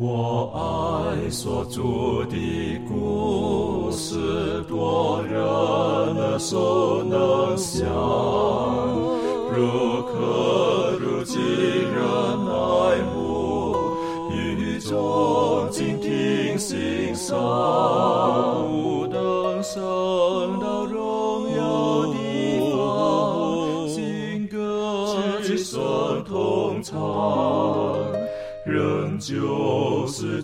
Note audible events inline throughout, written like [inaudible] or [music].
我爱所著的故事，多人耳熟能想，如可如今人爱慕，语中静听心声，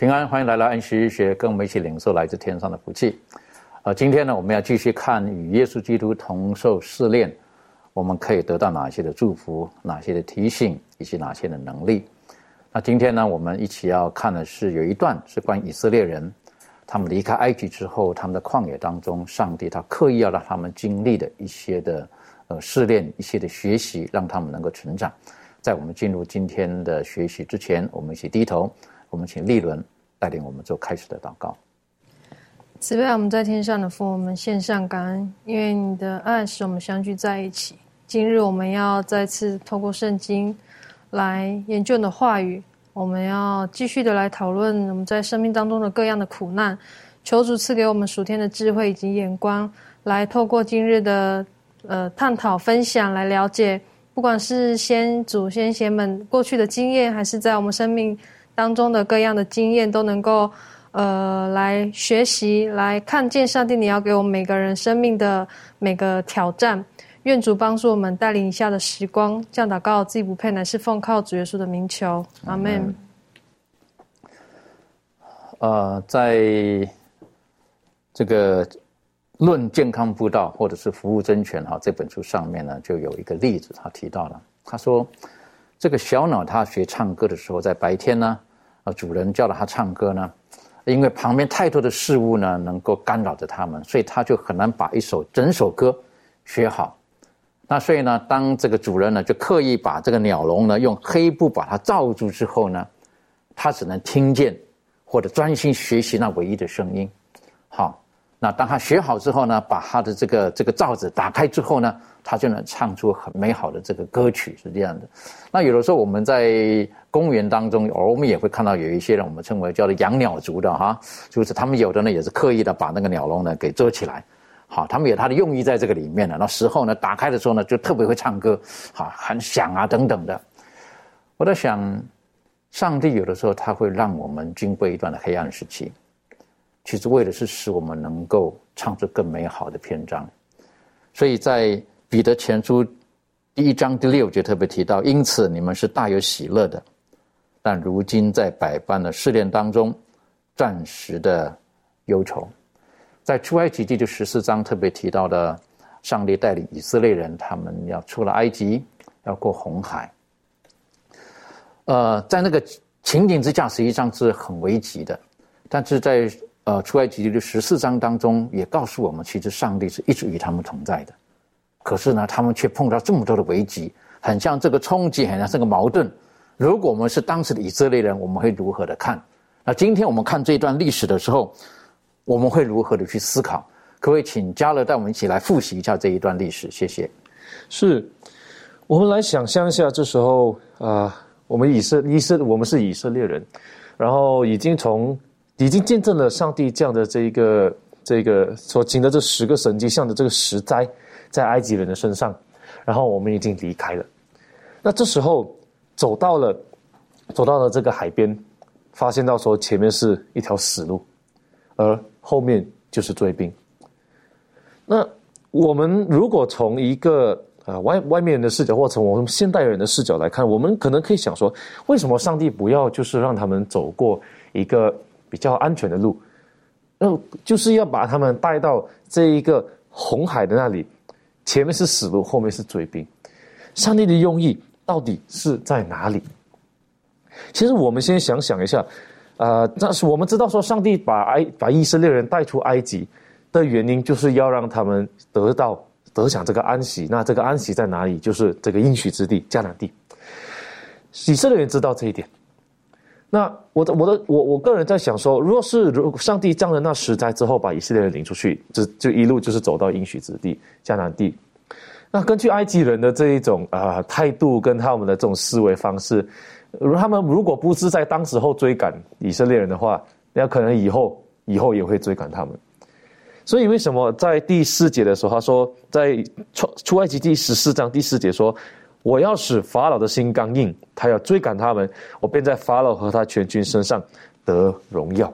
平安，欢迎来到安息日学，跟我们一起领受来自天上的福气。呃，今天呢，我们要继续看与耶稣基督同受试炼，我们可以得到哪些的祝福、哪些的提醒，以及哪些的能力。那今天呢，我们一起要看的是有一段是关于以色列人，他们离开埃及之后，他们的旷野当中，上帝他刻意要让他们经历的一些的呃试炼、一些的学习，让他们能够成长。在我们进入今天的学习之前，我们一起低头，我们请立伦带领我们做开始的祷告。慈悲我们在天上的父，我们献上感恩，因为你的爱使我们相聚在一起。今日我们要再次透过圣经来研究你的话语，我们要继续的来讨论我们在生命当中的各样的苦难。求主赐给我们属天的智慧以及眼光，来透过今日的呃探讨分享来了解，不管是先祖先贤们过去的经验，还是在我们生命当中的各样的经验，都能够。呃，来学习，来看见上帝，你要给我们每个人生命的每个挑战。愿主帮助我们带领以下的时光，这样祷告自己不配，乃是奉靠主耶稣的名求，阿门。呃，在这个《论健康步道》或者是《服务真权》哈这本书上面呢，就有一个例子，他提到了，他说这个小鸟它学唱歌的时候，在白天呢，主人叫了它唱歌呢。因为旁边太多的事物呢，能够干扰着他们，所以他就很难把一首整首歌学好。那所以呢，当这个主人呢，就刻意把这个鸟笼呢用黑布把它罩住之后呢，他只能听见或者专心学习那唯一的声音。好，那当他学好之后呢，把他的这个这个罩子打开之后呢，他就能唱出很美好的这个歌曲，是这样的。那有的时候我们在公园当中，而我们也会看到有一些人，我们称为叫做养鸟族的哈，就是他们有的呢也是刻意的把那个鸟笼呢给遮起来，好，他们有他的用意在这个里面的。那时候呢，打开的时候呢，就特别会唱歌，好，很响啊等等的。我在想，上帝有的时候他会让我们经过一段的黑暗时期，其实为的是使我们能够唱出更美好的篇章。所以在彼得前书第一章第六节特别提到，因此你们是大有喜乐的。但如今在百般的试炼当中，暂时的忧愁，在出埃及记的十四章特别提到的，上帝带领以色列人，他们要出了埃及，要过红海。呃，在那个情景之下，实际上是很危急的。但是在呃出埃及记的十四章当中，也告诉我们，其实上帝是一直与他们同在的。可是呢，他们却碰到这么多的危机，很像这个冲击，很像这个矛盾。如果我们是当时的以色列人，我们会如何的看？那今天我们看这一段历史的时候，我们会如何的去思考？可不可以请嘉乐带我们一起来复习一下这一段历史？谢谢。是，我们来想象一下，这时候啊，我们以色以色我们是以色列人，然后已经从已经见证了上帝这样的这一个这个所行的这十个神迹，像的这个十灾在埃及人的身上，然后我们已经离开了。那这时候。走到了，走到了这个海边，发现到说前面是一条死路，而后面就是追兵。那我们如果从一个啊外外面人的视角，或从我们现代人的视角来看，我们可能可以想说，为什么上帝不要就是让他们走过一个比较安全的路，那就是要把他们带到这一个红海的那里，前面是死路，后面是追兵。上帝的用意。到底是在哪里？其实我们先想想一下，呃，但是我们知道说，上帝把埃把以色列人带出埃及的原因，就是要让他们得到得享这个安息。那这个安息在哪里？就是这个应许之地迦南地。以色列人知道这一点。那我的我的我我个人在想说，若是如上帝降了那十灾之后，把以色列人领出去，就就一路就是走到应许之地迦南地。那根据埃及人的这一种啊态度跟他们的这种思维方式，如他们如果不是在当时候追赶以色列人的话，那可能以后以后也会追赶他们。所以为什么在第四节的时候，他说在出出埃及第十四章第四节说。我要使法老的心刚硬，他要追赶他们，我便在法老和他全军身上得荣耀。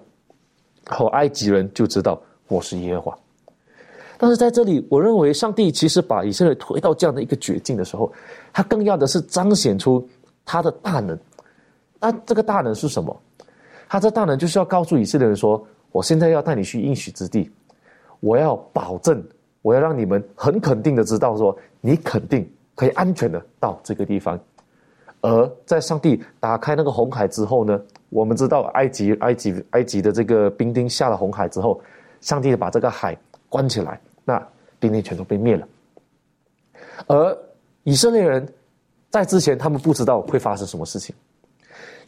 后埃及人就知道我是耶和华。但是在这里，我认为上帝其实把以色列推到这样的一个绝境的时候，他更要的是彰显出他的大能。那这个大能是什么？他这大能就是要告诉以色列人说：我现在要带你去应许之地，我要保证，我要让你们很肯定的知道说，你肯定。可以安全的到这个地方，而在上帝打开那个红海之后呢，我们知道埃及、埃及、埃及的这个兵丁下了红海之后，上帝把这个海关起来，那兵丁全都被灭了。而以色列人在之前，他们不知道会发生什么事情，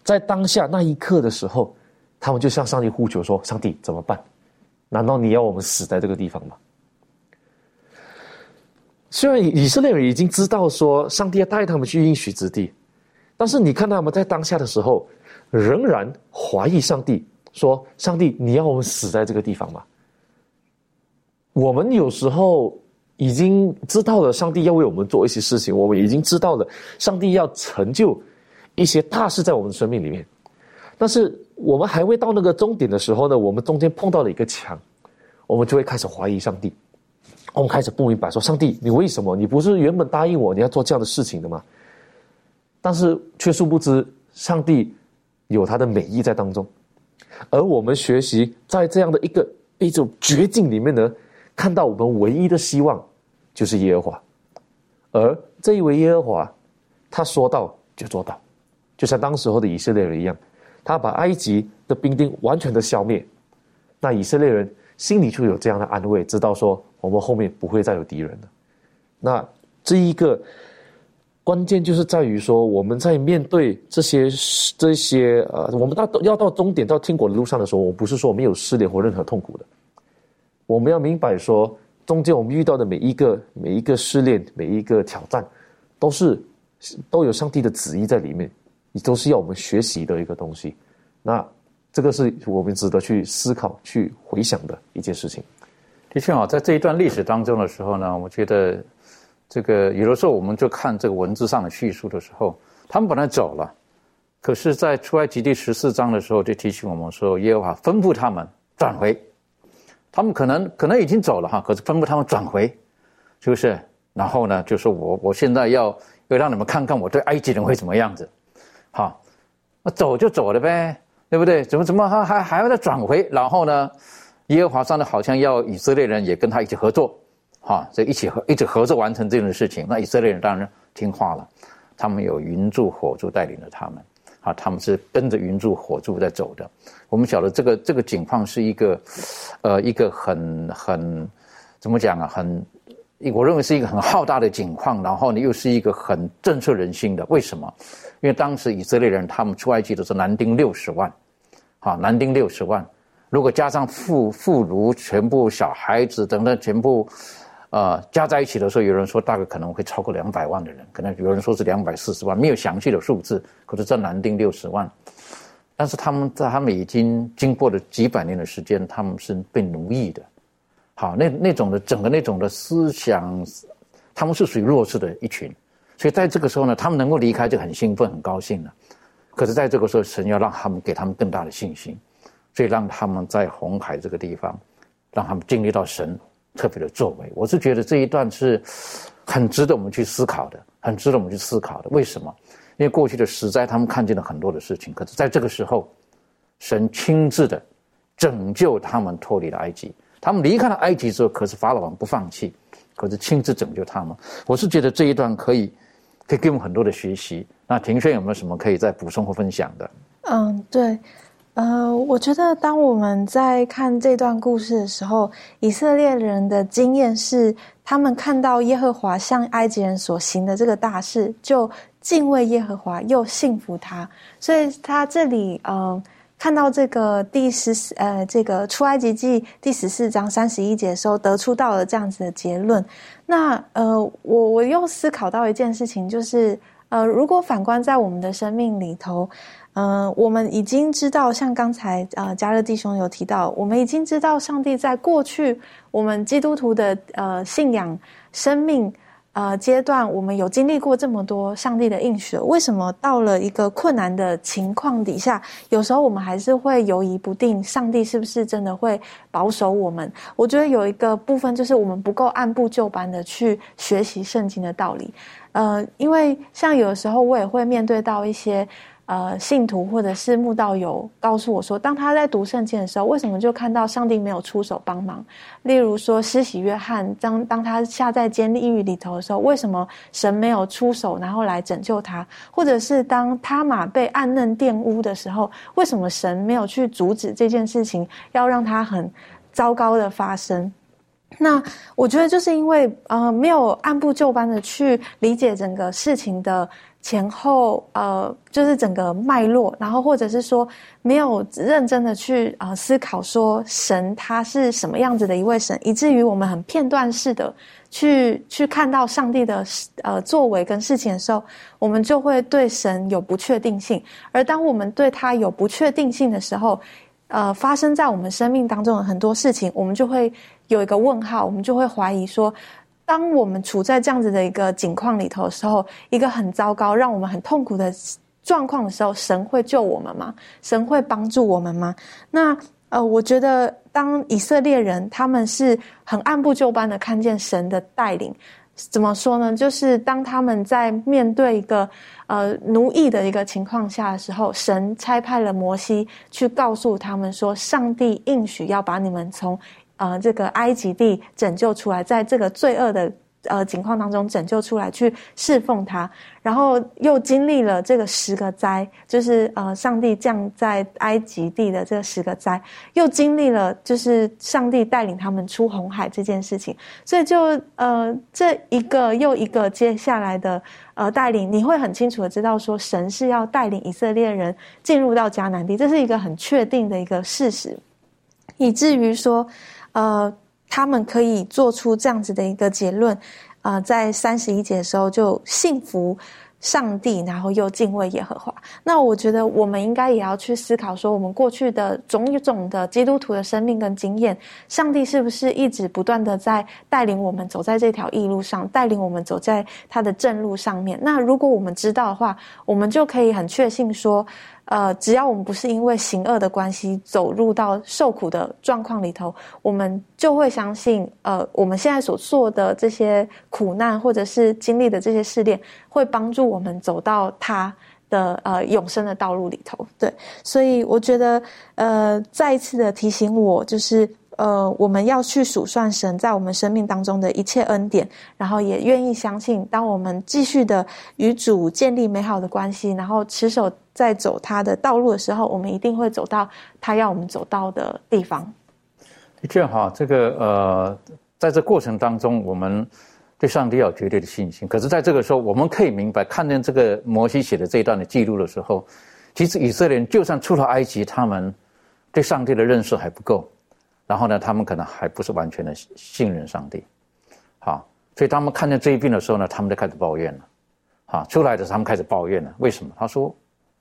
在当下那一刻的时候，他们就向上帝呼求说：“上帝怎么办？难道你要我们死在这个地方吗？”虽然以色列人已经知道说上帝要带他们去应许之地，但是你看他们在当下的时候，仍然怀疑上帝，说：“上帝，你要我们死在这个地方吗？”我们有时候已经知道了上帝要为我们做一些事情，我们已经知道了上帝要成就一些大事在我们生命里面，但是我们还未到那个终点的时候呢，我们中间碰到了一个墙，我们就会开始怀疑上帝。我们开始不明白，说上帝，你为什么？你不是原本答应我你要做这样的事情的吗？但是却殊不知，上帝有他的美意在当中。而我们学习在这样的一个一种绝境里面呢，看到我们唯一的希望就是耶和华。而这一位耶和华，他说到就做到，就像当时候的以色列人一样，他把埃及的兵丁完全的消灭，那以色列人心里就有这样的安慰，知道说。我们后面不会再有敌人了。那这一个关键就是在于说，我们在面对这些这些呃，我们到要到终点到天国的路上的时候，我不是说没有失恋或任何痛苦的。我们要明白说，中间我们遇到的每一个每一个失恋、每一个挑战，都是都有上帝的旨意在里面，也都是要我们学习的一个东西。那这个是我们值得去思考、去回想的一件事情。的确啊，在这一段历史当中的时候呢，我觉得这个有的时候我们就看这个文字上的叙述的时候，他们本来走了，可是，在出埃及第十四章的时候就提醒我们说，耶和华吩咐他们转回，他们可能可能已经走了哈，可是吩咐他们转回，是不是？然后呢，就说我我现在要要让你们看看我对埃及人会怎么样子，好，那走就走了呗，对不对？怎么怎么还还还要再转回？然后呢？耶和华上呢，好像要以色列人也跟他一起合作，哈，这一起合一起合作完成这件事情。那以色列人当然听话了，他们有云柱火柱带领着他们，啊，他们是跟着云柱火柱在走的。我们晓得这个这个景况是一个，呃，一个很很怎么讲啊？很，我认为是一个很浩大的景况，然后呢，又是一个很震慑人心的。为什么？因为当时以色列人他们出埃及的是男丁六十万，好，男丁六十万。如果加上妇妇孺全部小孩子等等全部，呃加在一起的时候，有人说大概可能会超过两百万的人，可能有人说是两百四十万，没有详细的数字，可是这男丁六十万。但是他们在他们已经经过了几百年的时间，他们是被奴役的，好那那种的整个那种的思想，他们是属于弱势的一群，所以在这个时候呢，他们能够离开就很兴奋很高兴了。可是在这个时候，神要让他们给他们更大的信心。所以让他们在红海这个地方，让他们经历到神特别的作为。我是觉得这一段是很值得我们去思考的，很值得我们去思考的。为什么？因为过去的实灾，他们看见了很多的事情，可是在这个时候，神亲自的拯救他们脱离了埃及。他们离开了埃及之后，可是法老王不放弃，可是亲自拯救他们。我是觉得这一段可以可以给我们很多的学习。那庭轩有没有什么可以再补充或分享的？嗯，对，呃，我觉得当我们在看这段故事的时候，以色列人的经验是，他们看到耶和华向埃及人所行的这个大事，就敬畏耶和华，又信服他。所以他这里，嗯。看到这个第十四呃，这个出埃及记第十四章三十一节的时候，得出到了这样子的结论。那呃，我我又思考到一件事情，就是呃，如果反观在我们的生命里头，嗯，我们已经知道，像刚才呃加勒弟兄有提到，我们已经知道上帝在过去我们基督徒的呃信仰生命。呃，阶段我们有经历过这么多上帝的应许，为什么到了一个困难的情况底下，有时候我们还是会犹疑不定，上帝是不是真的会保守我们？我觉得有一个部分就是我们不够按部就班的去学习圣经的道理。呃，因为像有的时候我也会面对到一些。呃，信徒或者是慕道友告诉我说，当他在读圣经的时候，为什么就看到上帝没有出手帮忙？例如说，施洗约翰当当他下在监狱里头的时候，为什么神没有出手，然后来拯救他？或者是当他马被暗嫩玷污的时候，为什么神没有去阻止这件事情，要让他很糟糕的发生？那我觉得就是因为呃，没有按部就班的去理解整个事情的。前后呃，就是整个脉络，然后或者是说没有认真的去啊思考说神他是什么样子的一位神，以至于我们很片段式的去去看到上帝的呃作为跟事情的时候，我们就会对神有不确定性。而当我们对他有不确定性的时候，呃，发生在我们生命当中的很多事情，我们就会有一个问号，我们就会怀疑说。当我们处在这样子的一个境况里头的时候，一个很糟糕、让我们很痛苦的状况的时候，神会救我们吗？神会帮助我们吗？那呃，我觉得当以色列人他们是很按部就班的看见神的带领，怎么说呢？就是当他们在面对一个呃奴役的一个情况下的时候，神差派了摩西去告诉他们说，上帝应许要把你们从。呃，这个埃及地拯救出来，在这个罪恶的呃情况当中拯救出来，去侍奉他，然后又经历了这个十个灾，就是呃上帝降在埃及地的这十个灾，又经历了就是上帝带领他们出红海这件事情，所以就呃这一个又一个接下来的呃带领，你会很清楚的知道说神是要带领以色列人进入到迦南地，这是一个很确定的一个事实，以至于说。呃，他们可以做出这样子的一个结论，啊，在三十一节的时候就信服上帝，然后又敬畏耶和华。那我觉得我们应该也要去思考，说我们过去的种种的基督徒的生命跟经验，上帝是不是一直不断的在带领我们走在这条义路上，带领我们走在他的正路上面？那如果我们知道的话，我们就可以很确信说。呃，只要我们不是因为行恶的关系走入到受苦的状况里头，我们就会相信，呃，我们现在所做的这些苦难或者是经历的这些试炼，会帮助我们走到他的呃永生的道路里头。对，所以我觉得，呃，再一次的提醒我，就是。呃，我们要去数算神在我们生命当中的一切恩典，然后也愿意相信，当我们继续的与主建立美好的关系，然后持守在走他的道路的时候，我们一定会走到他要我们走到的地方。的确哈，这个呃，在这过程当中，我们对上帝有绝对的信心。可是，在这个时候，我们可以明白，看见这个摩西写的这一段的记录的时候，其实以色列人就算出了埃及，他们对上帝的认识还不够。然后呢，他们可能还不是完全的信任上帝，好，所以他们看见这一病的时候呢，他们就开始抱怨了，好，出来的时候他们开始抱怨了，为什么？他说，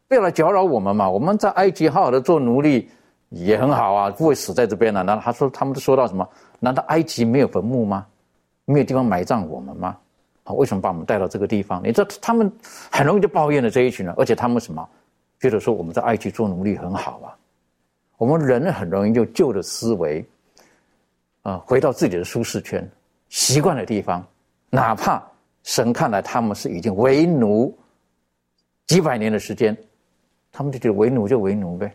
不要来搅扰我们嘛，我们在埃及好好的做奴隶也很好啊，不会死在这边了。那他说，他们都说到什么？难道埃及没有坟墓吗？没有地方埋葬我们吗？好，为什么把我们带到这个地方？你知道，他们很容易就抱怨了这一群人，而且他们什么？觉得说我们在埃及做奴隶很好啊。我们人很容易就旧的思维，啊，回到自己的舒适圈、习惯的地方，哪怕神看来他们是已经为奴几百年的时间，他们就觉得为奴就为奴呗，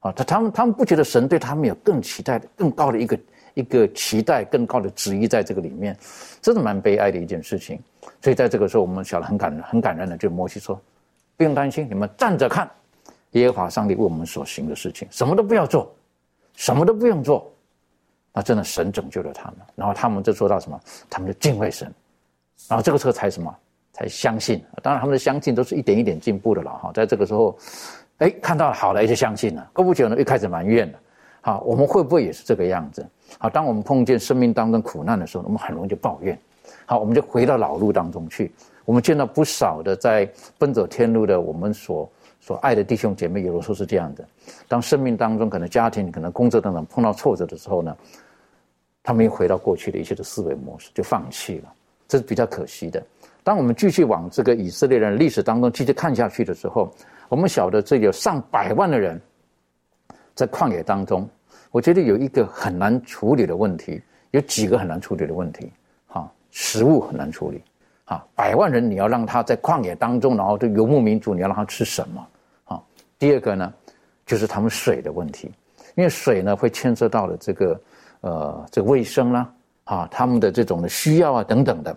啊，他他们他们不觉得神对他们有更期待的、更高的一个一个期待更高的旨意在这个里面，真的蛮悲哀的一件事情。所以在这个时候，我们晓得很感人，很感人的，就摩西说：“不用担心，你们站着看耶和华上帝为我们所行的事情，什么都不要做，什么都不用做。”那真的神拯救了他们，然后他们就做到什么？他们就敬畏神，然后这个时候才什么？才相信。当然，他们的相信都是一点一点进步的了哈。在这个时候，哎，看到了好了，就相信了。过不久呢，又开始埋怨了。好，我们会不会也是这个样子？好，当我们碰见生命当中苦难的时候，我们很容易就抱怨。好，我们就回到老路当中去。我们见到不少的在奔走天路的我们所所爱的弟兄姐妹，有的时候是这样的。当生命当中可能家庭、可能工作等等碰到挫折的时候呢？他们又回到过去的一些的思维模式，就放弃了，这是比较可惜的。当我们继续往这个以色列人历史当中继续看下去的时候，我们晓得这有上百万的人在旷野当中，我觉得有一个很难处理的问题，有几个很难处理的问题。哈，食物很难处理。哈，百万人你要让他在旷野当中，然后这游牧民族你要让他吃什么？第二个呢，就是他们水的问题，因为水呢会牵涉到了这个。呃，这个卫生啦，啊，他们的这种的需要啊，等等的，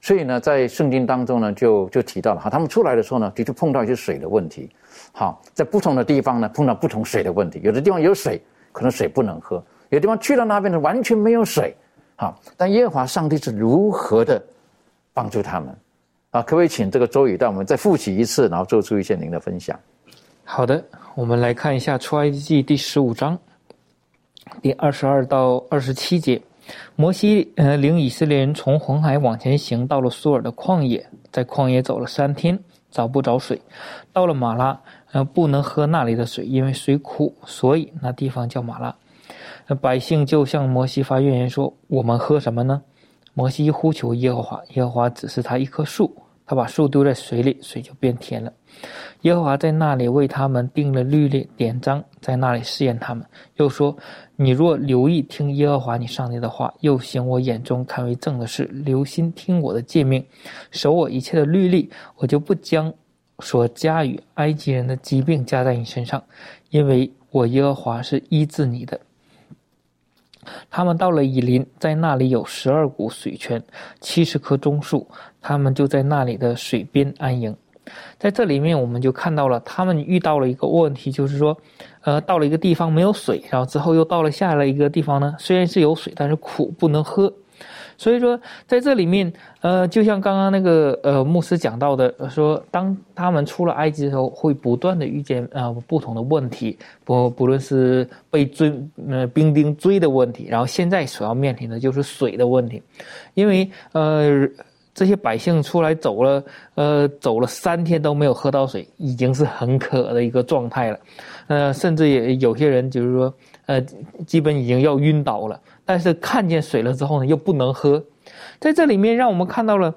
所以呢，在圣经当中呢，就就提到了哈，他们出来的时候呢，的确碰到一些水的问题，好，在不同的地方呢，碰到不同水的问题，有的地方有水，可能水不能喝；有的地方去到那边呢，完全没有水，好，但耶和华上帝是如何的帮助他们？啊，可不可以请这个周宇带我们再复习一次，然后做出一些您的分享？好的，我们来看一下出埃及记第十五章。第二十二到二十七节，摩西呃领以色列人从红海往前行，到了苏尔的旷野，在旷野走了三天，找不着水，到了马拉，呃不能喝那里的水，因为水苦，所以那地方叫马拉。那百姓就向摩西发怨言说：“我们喝什么呢？”摩西呼求耶和华，耶和华指示他一棵树。他把树丢在水里，水就变甜了。耶和华在那里为他们定了律例典章，在那里试验他们。又说：“你若留意听耶和华你上帝的话，又行我眼中看为正的事，留心听我的诫命，守我一切的律例，我就不将所加与埃及人的疾病加在你身上，因为我耶和华是医治你的。”他们到了以林，在那里有十二股水泉，七十棵棕树，他们就在那里的水边安营。在这里面，我们就看到了他们遇到了一个问题，就是说，呃，到了一个地方没有水，然后之后又到了下了一个地方呢，虽然是有水，但是苦不能喝。所以说，在这里面，呃，就像刚刚那个呃牧师讲到的，说当他们出了埃及的时候，会不断的遇见呃不同的问题，不不论是被追呃兵丁追的问题，然后现在所要面临的就是水的问题，因为呃这些百姓出来走了呃走了三天都没有喝到水，已经是很渴的一个状态了，呃，甚至也有些人就是说呃基本已经要晕倒了。但是看见水了之后呢，又不能喝，在这里面让我们看到了，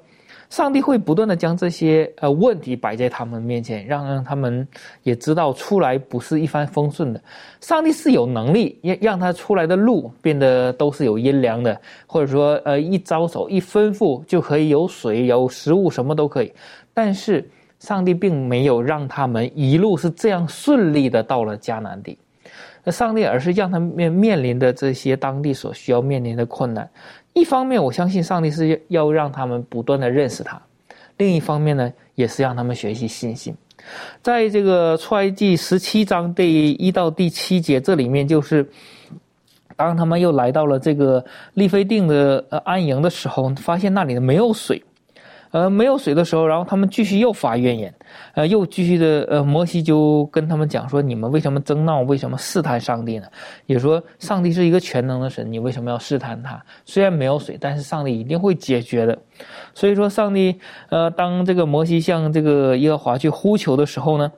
上帝会不断的将这些呃问题摆在他们面前，让让他们也知道出来不是一帆风顺的。上帝是有能力让让他出来的路变得都是有阴凉的，或者说呃一招手一吩咐就可以有水有食物什么都可以。但是上帝并没有让他们一路是这样顺利的到了迦南地。那上帝而是让他们面面临的这些当地所需要面临的困难，一方面我相信上帝是要让他们不断的认识他，另一方面呢，也是让他们学习信心。在这个出埃及十七章第一到第七节这里面，就是当他们又来到了这个利非定的呃安营的时候，发现那里没有水。呃，没有水的时候，然后他们继续又发怨言，呃，又继续的，呃，摩西就跟他们讲说：你们为什么争闹？为什么试探上帝呢？也说上帝是一个全能的神，你为什么要试探他？虽然没有水，但是上帝一定会解决的。所以说，上帝，呃，当这个摩西向这个耶和华去呼求的时候呢？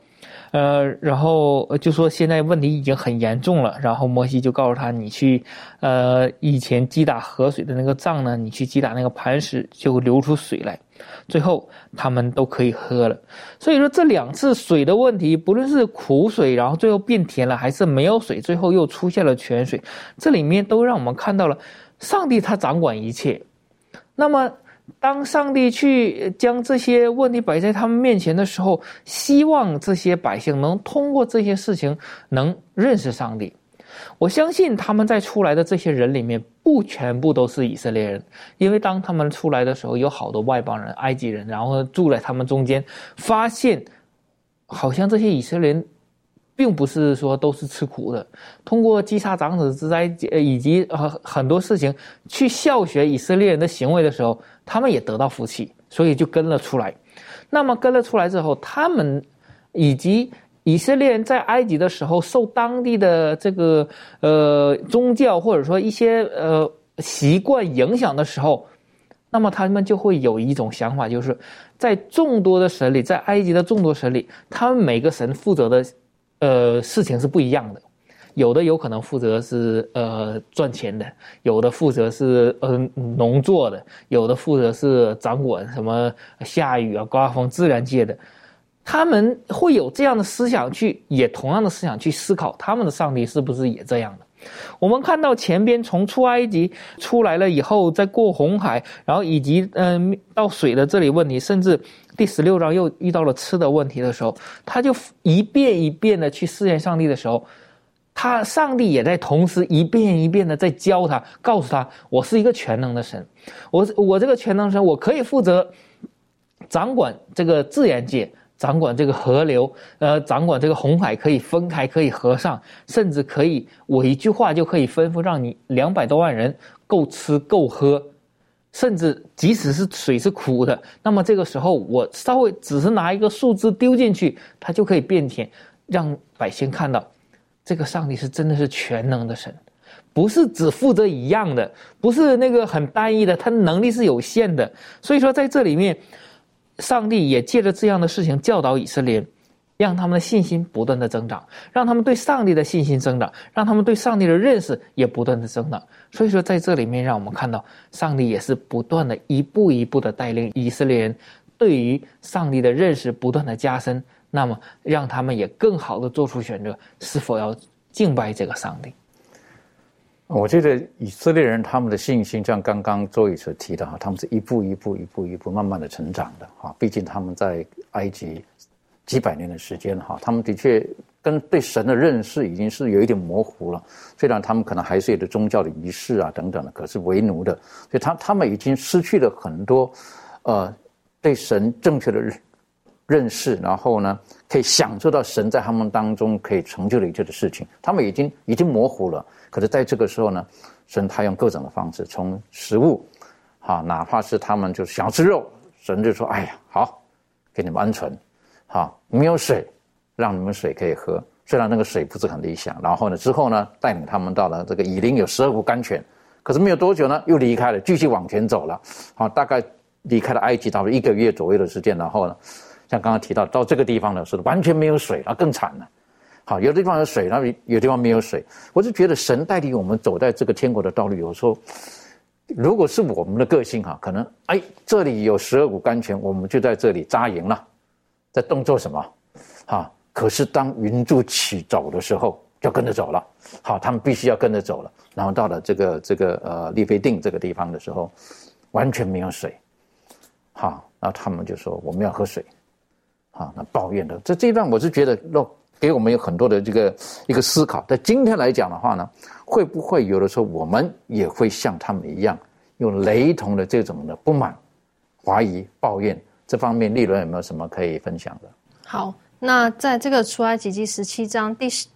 呃，然后就说现在问题已经很严重了，然后摩西就告诉他，你去，呃，以前击打河水的那个杖呢，你去击打那个磐石，就流出水来，最后他们都可以喝了。所以说这两次水的问题，不论是苦水，然后最后变甜了，还是没有水，最后又出现了泉水，这里面都让我们看到了上帝他掌管一切。那么。当上帝去将这些问题摆在他们面前的时候，希望这些百姓能通过这些事情能认识上帝。我相信他们在出来的这些人里面，不全部都是以色列人，因为当他们出来的时候，有好多外邦人、埃及人，然后住在他们中间，发现好像这些以色列人。并不是说都是吃苦的，通过击杀长子之灾，呃，以及呃很多事情去效学以色列人的行为的时候，他们也得到福气，所以就跟了出来。那么跟了出来之后，他们以及以色列人在埃及的时候受当地的这个呃宗教或者说一些呃习惯影响的时候，那么他们就会有一种想法，就是在众多的神里，在埃及的众多神里，他们每个神负责的。呃，事情是不一样的，有的有可能负责是呃赚钱的，有的负责是呃农作的，有的负责是掌管什么下雨啊、刮风、自然界的，他们会有这样的思想去，也同样的思想去思考他们的上帝是不是也这样的。我们看到前边从出埃及出来了以后，再过红海，然后以及嗯到水的这里问题，甚至。第十六章又遇到了吃的问题的时候，他就一遍一遍的去试验上帝的时候，他上帝也在同时一遍一遍的在教他，告诉他：我是一个全能的神，我我这个全能神，我可以负责掌管这个自然界，掌管这个河流，呃，掌管这个红海可以分开，可以合上，甚至可以我一句话就可以吩咐让你两百多万人够吃够喝。甚至即使是水是苦的，那么这个时候我稍微只是拿一个树枝丢进去，它就可以变甜，让百姓看到，这个上帝是真的是全能的神，不是只负责一样的，不是那个很单一的，他能力是有限的。所以说在这里面，上帝也借着这样的事情教导以色列。让他们的信心不断的增长，让他们对上帝的信心增长，让他们对上帝的认识也不断的增长。所以说，在这里面，让我们看到上帝也是不断的一步一步的带领以色列人对于上帝的认识不断的加深，那么让他们也更好的做出选择，是否要敬拜这个上帝。我觉得以色列人他们的信心，像刚刚周宇所提的哈，他们是一步一步、一步一步慢慢的成长的哈。毕竟他们在埃及。几百年的时间哈，他们的确跟对神的认识已经是有一点模糊了。虽然他们可能还是有的宗教的仪式啊等等的，可是为奴的，所以他他们已经失去了很多，呃，对神正确的认认识，然后呢，可以享受到神在他们当中可以成就的一切的事情，他们已经已经模糊了。可是在这个时候呢，神他用各种的方式，从食物，哈，哪怕是他们就想要吃肉，神就说：“哎呀，好，给你们鹌鹑。”好，没有水，让你们水可以喝。虽然那个水不是很理想，然后呢，之后呢，带领他们到了这个以林有十二股甘泉，可是没有多久呢，又离开了，继续往前走了。好，大概离开了埃及，差不多一个月左右的时间，然后呢，像刚刚提到到这个地方呢，是完全没有水，那更惨了。好，有的地方有水，那有地方没有水。我就觉得神带领我们走在这个天国的道路，有时候如果是我们的个性哈，可能哎，这里有十二股甘泉，我们就在这里扎营了。在动作什么？哈，可是当云柱起走的时候，就跟着走了。好，他们必须要跟着走了。然后到了这个这个呃利非定这个地方的时候，完全没有水。好，然后他们就说我们要喝水。啊，那抱怨的这这一段，我是觉得，让给我们有很多的这个一个思考。在今天来讲的话呢，会不会有的时候我们也会像他们一样，用雷同的这种的不满、怀疑、抱怨？这方面，利润有没有什么可以分享的？好，那在这个出埃及记十七章第十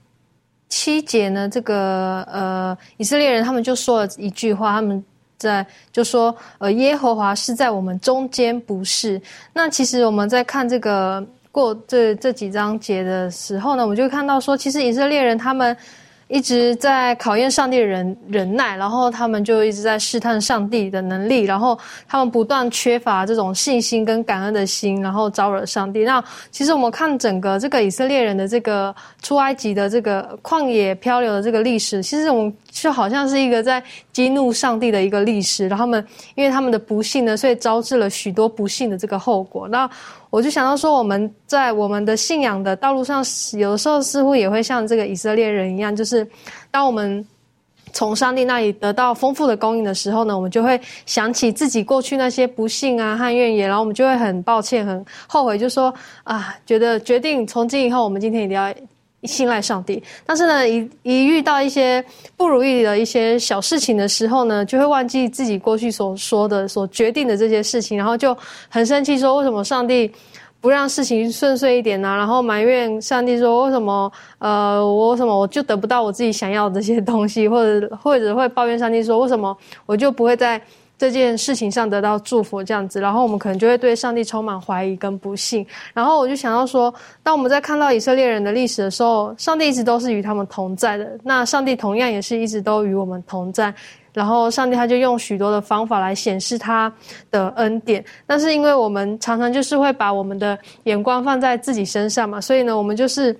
七节呢，这个呃以色列人他们就说了一句话，他们在就说呃耶和华是在我们中间，不是。那其实我们在看这个过这这几章节的时候呢，我们就看到说，其实以色列人他们。一直在考验上帝的忍忍耐，然后他们就一直在试探上帝的能力，然后他们不断缺乏这种信心跟感恩的心，然后招惹上帝。那其实我们看整个这个以色列人的这个出埃及的这个旷野漂流的这个历史，其实我们就好像是一个在激怒上帝的一个历史。然后他们因为他们的不幸呢，所以招致了许多不幸的这个后果。那我就想到说，我们在我们的信仰的道路上，有的时候似乎也会像这个以色列人一样，就是当我们从上帝那里得到丰富的供应的时候呢，我们就会想起自己过去那些不幸啊和怨言，然后我们就会很抱歉、很后悔，就说啊，觉得决定从今以后，我们今天一定要信赖上帝。但是呢，一一遇到一些不如意的一些小事情的时候呢，就会忘记自己过去所说的、所决定的这些事情，然后就很生气，说为什么上帝不让事情顺遂一点呢？然后埋怨上帝说为什么呃我为什么我就得不到我自己想要的这些东西，或者或者会抱怨上帝说为什么我就不会在。这件事情上得到祝福，这样子，然后我们可能就会对上帝充满怀疑跟不信。然后我就想到说，当我们在看到以色列人的历史的时候，上帝一直都是与他们同在的。那上帝同样也是一直都与我们同在。然后上帝他就用许多的方法来显示他的恩典。但是因为我们常常就是会把我们的眼光放在自己身上嘛，所以呢，我们就是。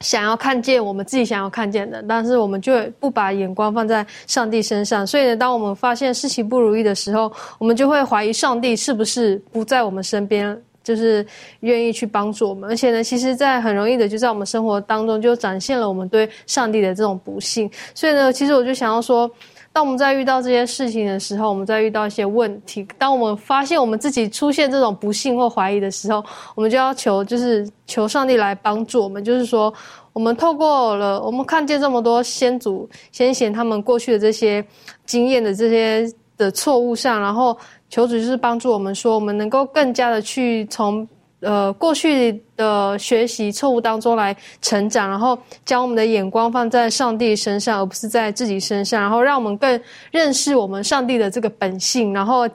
想要看见我们自己想要看见的，但是我们就不把眼光放在上帝身上。所以呢，当我们发现事情不如意的时候，我们就会怀疑上帝是不是不在我们身边，就是愿意去帮助我们。而且呢，其实，在很容易的就在我们生活当中就展现了我们对上帝的这种不幸。所以呢，其实我就想要说。当我们在遇到这些事情的时候，我们在遇到一些问题，当我们发现我们自己出现这种不幸或怀疑的时候，我们就要求，就是求上帝来帮助我们。就是说，我们透过了，我们看见这么多先祖先贤他们过去的这些经验的这些的错误上，然后求主就是帮助我们，说我们能够更加的去从。呃，过去的学习错误当中来成长，然后将我们的眼光放在上帝身上，而不是在自己身上，然后让我们更认识我们上帝的这个本性，然后，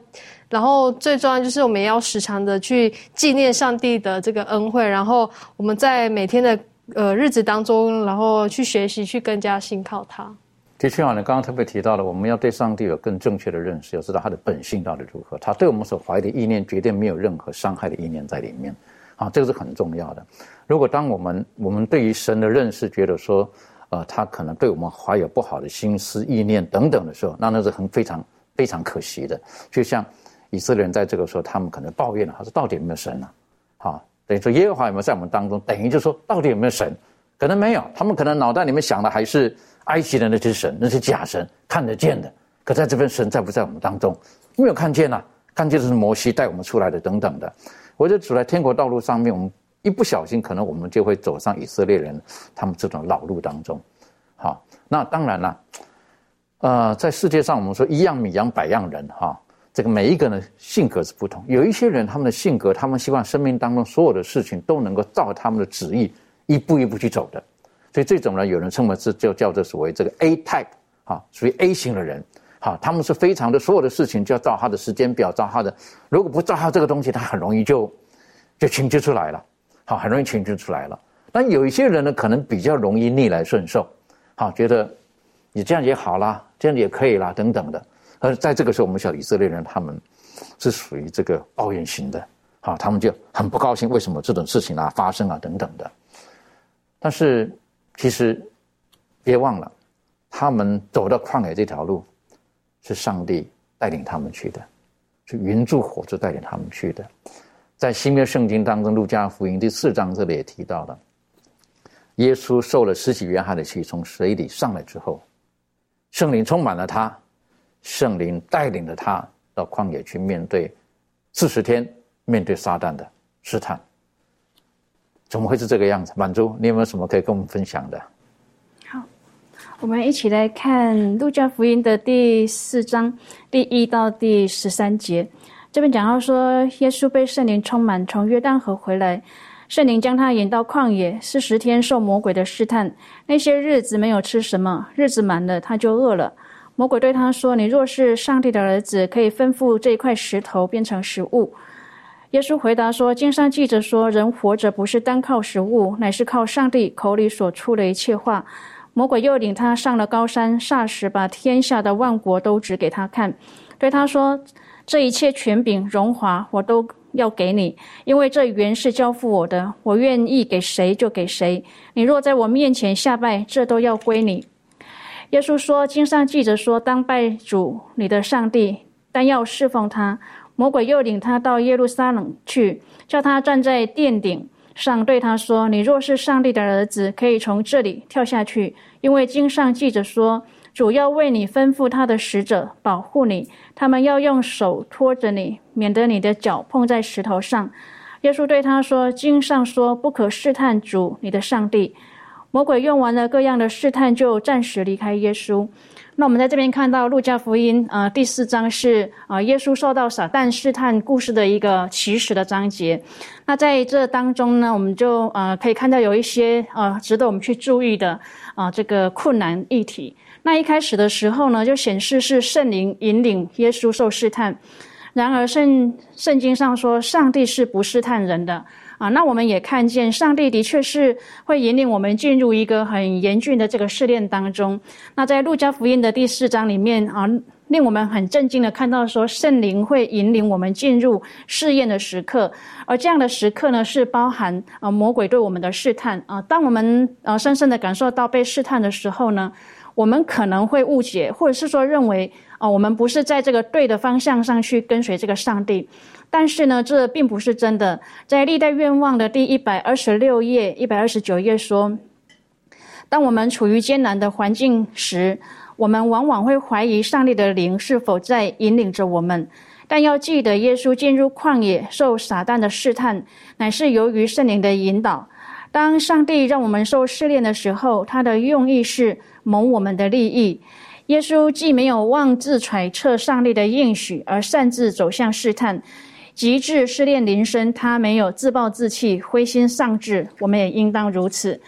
然后最重要就是我们也要时常的去纪念上帝的这个恩惠，然后我们在每天的呃日子当中，然后去学习，去更加信靠他。的确啊，你刚刚特别提到了，我们要对上帝有更正确的认识，要知道他的本性到底如何。他对我们所怀的意念，绝对没有任何伤害的意念在里面。啊，这个是很重要的。如果当我们我们对于神的认识觉得说，呃，他可能对我们怀有不好的心思、意念等等的时候，那那是很非常非常可惜的。就像以色列人在这个时候，他们可能抱怨了，他说：“到底有没有神呢？”好，等于说耶和华有没有在我们当中？等于就说到底有没有神？可能没有，他们可能脑袋里面想的还是。埃及的那些神，那些假神，看得见的，可在这边神在不在我们当中？没有看见呐，看见的是摩西带我们出来的等等的。我就走在天国道路上面，我们一不小心，可能我们就会走上以色列人他们这种老路当中。好，那当然了，呃，在世界上我们说一样米养百样人哈，这个每一个人性格是不同。有一些人他们的性格，他们希望生命当中所有的事情都能够照他们的旨意一步一步去走的。所以这种呢，有人称为是就叫做所谓这个 A type，啊，属于 A 型的人，好，他们是非常的，所有的事情就要照他的时间表，照他的，如果不照他这个东西，他很容易就就情绪出来了，好，很容易情绪出来了。但有一些人呢，可能比较容易逆来顺受，好，觉得你这样也好啦，这样也可以啦，等等的。而在这个时候，我们小以色列人他们是属于这个抱怨型的，好，他们就很不高兴，为什么这种事情啊发生啊等等的，但是。其实，别忘了，他们走到旷野这条路，是上帝带领他们去的，是云柱火柱带领他们去的。在新约圣经当中，《路加福音》第四章这里也提到了，耶稣受了施洗约翰的气，从水里上来之后，圣灵充满了他，圣灵带领着他到旷野去面对四十天面对撒旦的试探。怎么会是这个样子？满足，你有没有什么可以跟我们分享的？好，我们一起来看《路加福音》的第四章第一到第十三节。这边讲到说，耶稣被圣灵充满，从约旦河回来，圣灵将他引到旷野，四十天受魔鬼的试探。那些日子没有吃什么，日子满了，他就饿了。魔鬼对他说：“你若是上帝的儿子，可以吩咐这一块石头变成食物。”耶稣回答说：“经上记着说，人活着不是单靠食物，乃是靠上帝口里所出的一切话。”魔鬼又领他上了高山，霎时把天下的万国都指给他看，对他说：“这一切权柄、荣华，我都要给你，因为这原是交付我的，我愿意给谁就给谁。你若在我面前下拜，这都要归你。”耶稣说：“经上记着说，当拜主你的上帝，但要侍奉他。”魔鬼又领他到耶路撒冷去，叫他站在殿顶上，对他说：“你若是上帝的儿子，可以从这里跳下去，因为经上记着说，主要为你吩咐他的使者保护你，他们要用手托着你，免得你的脚碰在石头上。”耶稣对他说：“经上说，不可试探主你的上帝。”魔鬼用完了各样的试探，就暂时离开耶稣。那我们在这边看到路加福音，呃，第四章是啊，耶稣受到撒旦试探故事的一个起始的章节。那在这当中呢，我们就呃可以看到有一些呃值得我们去注意的啊这个困难议题。那一开始的时候呢，就显示是圣灵引领耶稣受试探。然而圣圣经上说，上帝是不试探人的。啊，那我们也看见，上帝的确是会引领我们进入一个很严峻的这个试炼当中。那在路加福音的第四章里面啊，令我们很震惊的看到说，圣灵会引领我们进入试验的时刻，而这样的时刻呢，是包含啊魔鬼对我们的试探啊。当我们呃深深的感受到被试探的时候呢，我们可能会误解，或者是说认为啊，我们不是在这个对的方向上去跟随这个上帝。但是呢，这并不是真的。在历代愿望的第一百二十六页、一百二十九页说，当我们处于艰难的环境时，我们往往会怀疑上帝的灵是否在引领着我们。但要记得，耶稣进入旷野受撒旦的试探，乃是由于圣灵的引导。当上帝让我们受试炼的时候，他的用意是谋我们的利益。耶稣既没有妄自揣测上帝的应许，而擅自走向试探。极致试炼铃声，他没有自暴自弃、灰心丧志，我们也应当如此。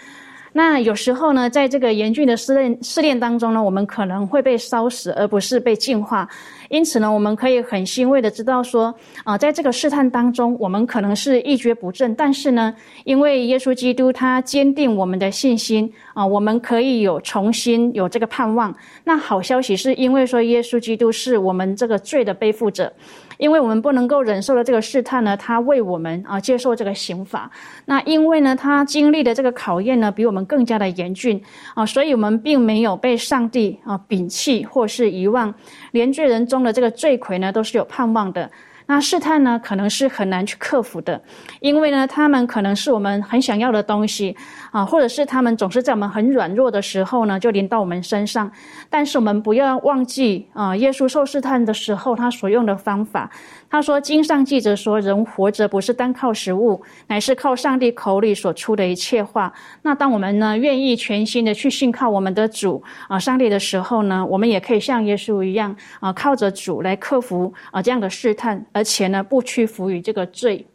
那有时候呢，在这个严峻的试炼试炼当中呢，我们可能会被烧死，而不是被净化。因此呢，我们可以很欣慰的知道说，啊，在这个试探当中，我们可能是一蹶不振，但是呢，因为耶稣基督他坚定我们的信心，啊，我们可以有重新有这个盼望。那好消息是因为说，耶稣基督是我们这个罪的背负者。因为我们不能够忍受的这个试探呢，他为我们啊接受这个刑罚。那因为呢，他经历的这个考验呢，比我们更加的严峻啊，所以我们并没有被上帝啊摒弃或是遗忘。连罪人中的这个罪魁呢，都是有盼望的。那试探呢，可能是很难去克服的，因为呢，他们可能是我们很想要的东西啊，或者是他们总是在我们很软弱的时候呢，就临到我们身上。但是我们不要忘记啊，耶稣受试探的时候，他所用的方法。他说：“经上记着说，人活着不是单靠食物，乃是靠上帝口里所出的一切话。那当我们呢，愿意全心的去信靠我们的主啊，上帝的时候呢，我们也可以像耶稣一样啊，靠着主来克服啊这样的试探，而且呢，不屈服于这个罪。”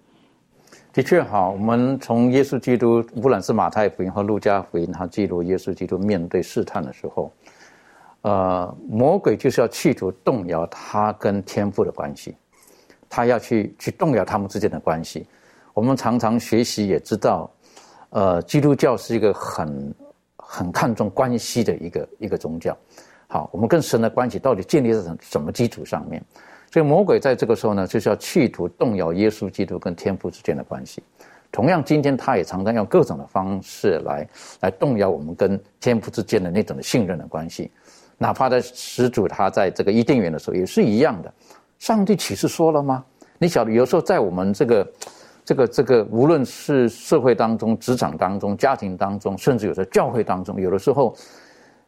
的确，好，我们从耶稣基督，无论是马太福音和路加福音，他记录耶稣基督面对试探的时候，呃，魔鬼就是要企图动摇他跟天父的关系。他要去去动摇他们之间的关系。我们常常学习也知道，呃，基督教是一个很很看重关系的一个一个宗教。好，我们跟神的关系到底建立在什什么基础上面？所以魔鬼在这个时候呢，就是要企图动摇耶稣基督跟天父之间的关系。同样，今天他也常常用各种的方式来来动摇我们跟天父之间的那种的信任的关系。哪怕在始祖他在这个伊甸园的时候也是一样的。上帝启示说了吗？你晓得，有时候在我们这个、这个、这个，无论是社会当中、职场当中、家庭当中，甚至有时候教会当中，有的时候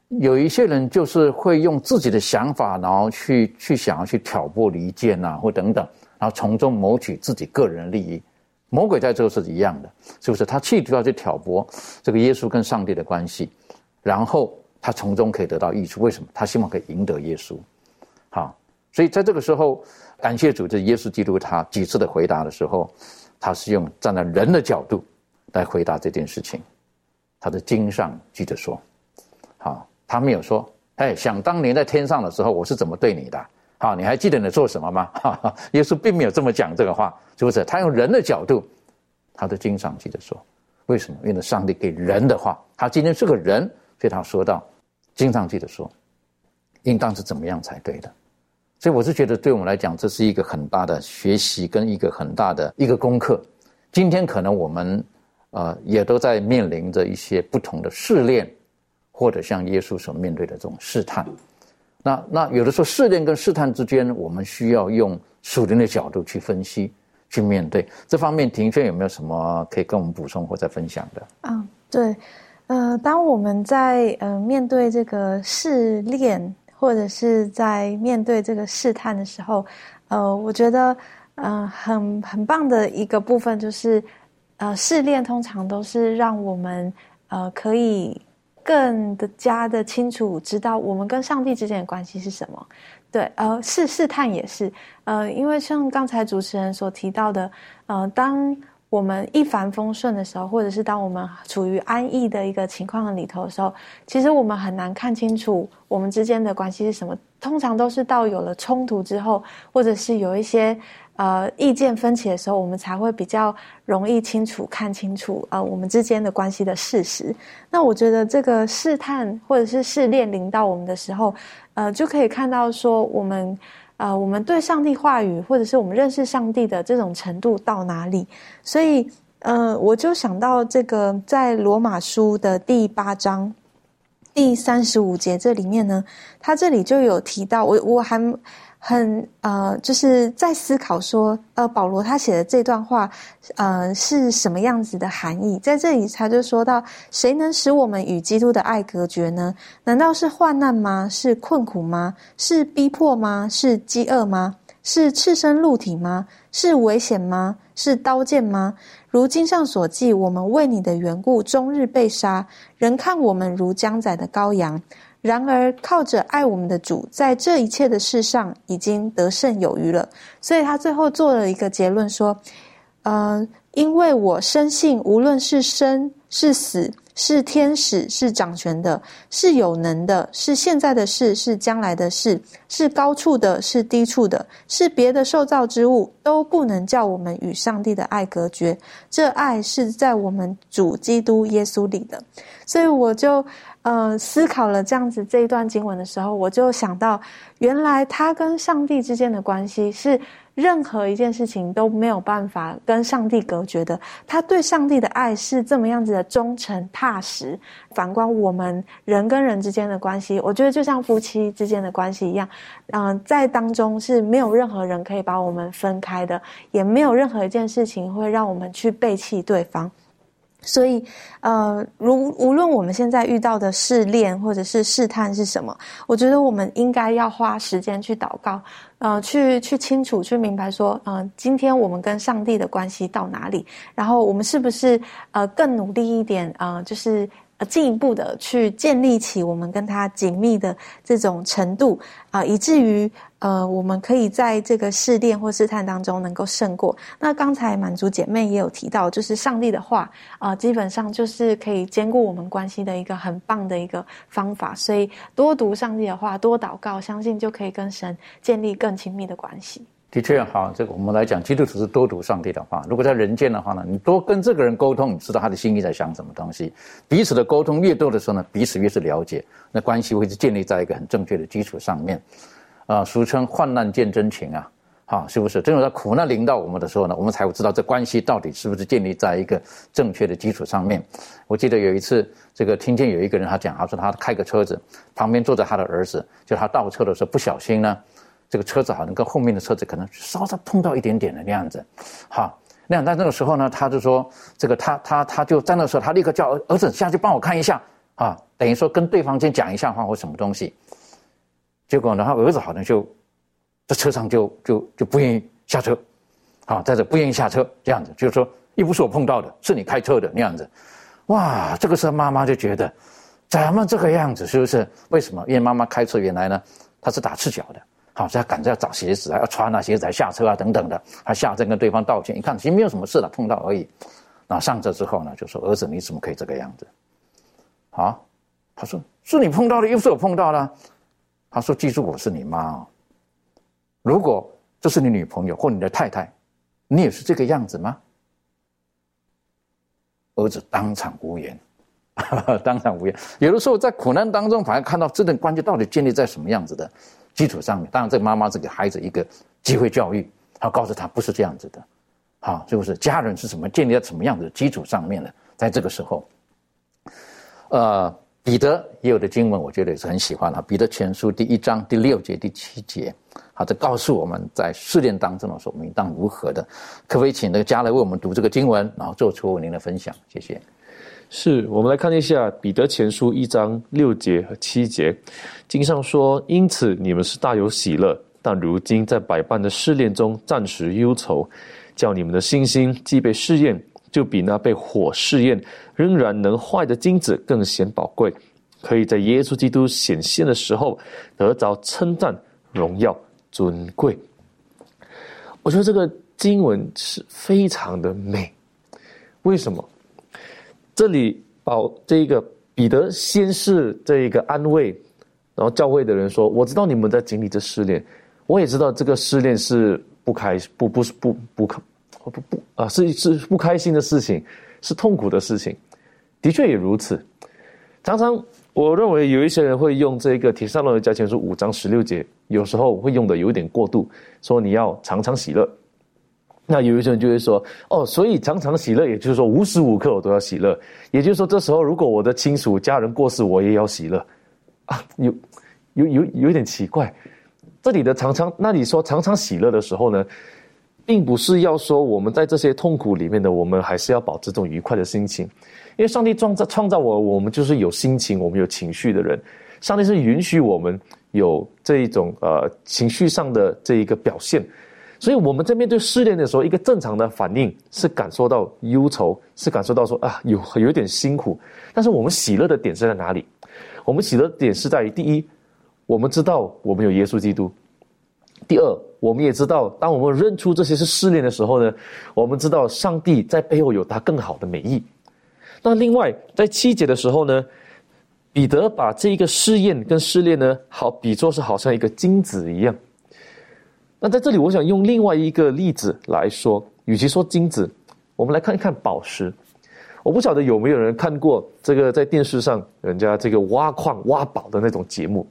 有一些人就是会用自己的想法，然后去去想要去挑拨离间呐，或等等，然后从中谋取自己个人利益。魔鬼在这个是一样的，是不是？他企图要去挑拨这个耶稣跟上帝的关系，然后他从中可以得到益处。为什么？他希望可以赢得耶稣。好。所以在这个时候，感谢主，这耶稣基督他几次的回答的时候，他是用站在人的角度来回答这件事情。他的经上记着说：“好，他没有说，哎，想当年在天上的时候，我是怎么对你的？好，你还记得你做什么吗？” [laughs] 哈哈，耶稣并没有这么讲这个话，是不是？他用人的角度，他的经常记得说：“为什么？因为上帝给人的话，他今天是个人，所以他说到，经常记得说，应当是怎么样才对的。”所以我是觉得，对我们来讲，这是一个很大的学习跟一个很大的一个功课。今天可能我们，呃，也都在面临着一些不同的试炼，或者像耶稣所面对的这种试探。那那有的时候试炼跟试探之间，我们需要用属灵的角度去分析、去面对。这方面，庭轩有没有什么可以跟我们补充或者分享的？啊，对，呃，当我们在呃面对这个试炼。或者是在面对这个试探的时候，呃，我觉得，呃，很很棒的一个部分就是，呃，试炼通常都是让我们呃可以更的加的清楚知道我们跟上帝之间的关系是什么。对，呃，试试探也是，呃，因为像刚才主持人所提到的，呃，当我们一帆风顺的时候，或者是当我们处于安逸的一个情况里头的时候，其实我们很难看清楚我们之间的关系是什么。通常都是到有了冲突之后，或者是有一些呃意见分歧的时候，我们才会比较容易清楚看清楚呃我们之间的关系的事实。那我觉得这个试探或者是试炼临到我们的时候。呃，就可以看到说，我们，呃，我们对上帝话语，或者是我们认识上帝的这种程度到哪里？所以，呃，我就想到这个，在罗马书的第八章第三十五节这里面呢，他这里就有提到，我我还。很呃，就是在思考说，呃，保罗他写的这段话，呃，是什么样子的含义？在这里，他就说到：谁能使我们与基督的爱隔绝呢？难道是患难吗？是困苦吗？是逼迫吗？是饥饿吗？是赤身露体吗？是危险吗？是刀剑吗？如经上所记，我们为你的缘故，终日被杀，人看我们如将宰的羔羊。然而，靠着爱我们的主，在这一切的事上已经得胜有余了。所以他最后做了一个结论说：“呃，因为我深信，无论是生是死，是天使，是掌权的，是有能的，是现在的事，是将来的事，是高处的，是低处的，是别的受造之物，都不能叫我们与上帝的爱隔绝。这爱是在我们主基督耶稣里的。”所以我就。呃，思考了这样子这一段经文的时候，我就想到，原来他跟上帝之间的关系是任何一件事情都没有办法跟上帝隔绝的。他对上帝的爱是这么样子的忠诚踏实。反观我们人跟人之间的关系，我觉得就像夫妻之间的关系一样，嗯，在当中是没有任何人可以把我们分开的，也没有任何一件事情会让我们去背弃对方。所以，呃，如无论我们现在遇到的试炼或者是试探是什么，我觉得我们应该要花时间去祷告，呃，去去清楚去明白说，呃，今天我们跟上帝的关系到哪里，然后我们是不是呃更努力一点，呃，就是呃进一步的去建立起我们跟他紧密的这种程度啊，以至于。呃，我们可以在这个试炼或试探当中能够胜过。那刚才满足姐妹也有提到，就是上帝的话啊，基本上就是可以兼顾我们关系的一个很棒的一个方法。所以多读上帝的话，多祷告，相信就可以跟神建立更亲密的关系。的确，好，这个我们来讲，基督徒是多读上帝的话。如果在人间的话呢，你多跟这个人沟通，你知道他的心意在想什么东西。彼此的沟通越多的时候呢，彼此越是了解，那关系会是建立在一个很正确的基础上面。啊，俗称患难见真情啊，好，是不是？只有在苦难临到我们的时候呢，我们才会知道这关系到底是不是建立在一个正确的基础上面。我记得有一次，这个听见有一个人他讲，他说他开个车子，旁边坐着他的儿子，就他倒车的时候不小心呢，这个车子好像跟后面的车子可能稍稍碰到一点点的那样子，好，那样在那个时候呢，他就说，这个他他他就在那时候，他立刻叫儿子下去帮我看一下啊，等于说跟对方先讲一下话或什么东西。结果呢，他儿子好像就在车上就就就不愿意下车，啊，在这不愿意下车，这样子就是说，又不是我碰到的，是你开车的那样子，哇，这个时候妈妈就觉得怎么这个样子，是不是？为什么？因为妈妈开车原来呢，她是打赤脚的，好，所以赶着要找鞋子啊，要穿那鞋子下车啊，等等的，她下车跟对方道歉，一看其实没有什么事了，碰到而已。那上车之后呢，就说儿子，你怎么可以这个样子？啊，他说是你碰到的，又不是我碰到的。他说：“记住，我是你妈。如果这是你女朋友或你的太太，你也是这个样子吗？”儿子当场无言，[laughs] 当场无言。有的时候在苦难当中，反而看到这段关系到底建立在什么样子的基础上面。当然，这个妈妈是给孩子一个机会教育，他告诉他不是这样子的，好，是不是？家人是什么建立在什么样子的基础上面的？在这个时候，呃。彼得也有的经文，我觉得也是很喜欢啊。彼得全书第一章第六节、第七节，好，这告诉我们在试炼当中的时候，我们应当如何的。可不可以请那个家来为我们读这个经文，然后做出您的分享？谢谢。是我们来看一下彼得前书一章六节和七节，经上说：“因此你们是大有喜乐，但如今在百般的试炼中暂时忧愁，叫你们的信心既被试验。”就比那被火试验仍然能坏的金子更显宝贵，可以在耶稣基督显现的时候得着称赞、荣耀、尊贵。我觉得这个经文是非常的美，为什么？这里保这个彼得先是这一个安慰，然后教会的人说：“我知道你们在经历这试炼，我也知道这个试炼是不开不不是不不可不不不啊是是不开心的事情，是痛苦的事情，的确也如此。常常我认为有一些人会用这个《铁上罗加前书》五章十六节，有时候会用的有一点过度，说你要常常喜乐。那有一些人就会说：哦，所以常常喜乐，也就是说无时无刻我都要喜乐。也就是说，这时候如果我的亲属家人过世，我也要喜乐。啊，有有有有一点奇怪。这里的常常，那你说常常喜乐的时候呢，并不是要说我们在这些痛苦里面的，我们还是要保持这种愉快的心情。因为上帝创造创造我，我们就是有心情，我们有情绪的人。上帝是允许我们有这一种呃情绪上的这一个表现。所以我们在面对失恋的时候，一个正常的反应是感受到忧愁，是感受到说啊有有点辛苦。但是我们喜乐的点是在哪里？我们喜乐点是在于第一。我们知道我们有耶稣基督。第二，我们也知道，当我们认出这些是试炼的时候呢，我们知道上帝在背后有他更好的美意。那另外，在七节的时候呢，彼得把这一个试验跟试炼呢，好比作是好像一个金子一样。那在这里，我想用另外一个例子来说，与其说金子，我们来看一看宝石。我不晓得有没有人看过这个在电视上人家这个挖矿挖宝的那种节目。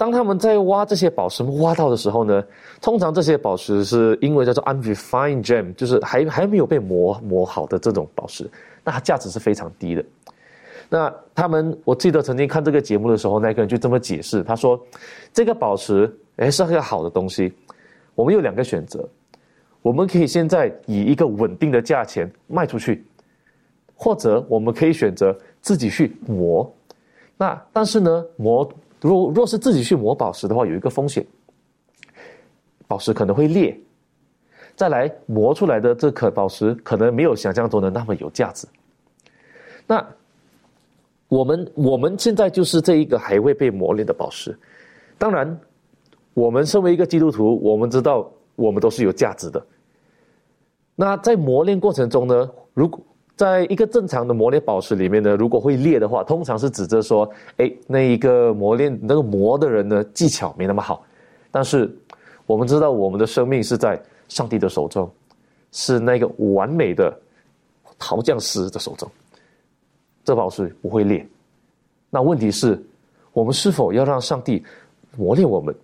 当他们在挖这些宝石挖到的时候呢，通常这些宝石是因为叫做 unrefined gem，就是还还没有被磨磨好的这种宝石，那它价值是非常低的。那他们，我记得曾经看这个节目的时候，那个人就这么解释，他说：“这个宝石，哎，是个好的东西。我们有两个选择，我们可以现在以一个稳定的价钱卖出去，或者我们可以选择自己去磨。那但是呢，磨。”若若是自己去磨宝石的话，有一个风险，宝石可能会裂。再来磨出来的这颗宝石，可能没有想象中的那么有价值。那我们我们现在就是这一个还未被磨练的宝石。当然，我们身为一个基督徒，我们知道我们都是有价值的。那在磨练过程中呢，如果在一个正常的磨练宝石里面呢，如果会裂的话，通常是指着说，哎，那一个磨练那个磨的人呢，技巧没那么好。但是我们知道，我们的生命是在上帝的手中，是那个完美的陶匠师的手中，这宝石不会裂。那问题是，我们是否要让上帝磨练我们？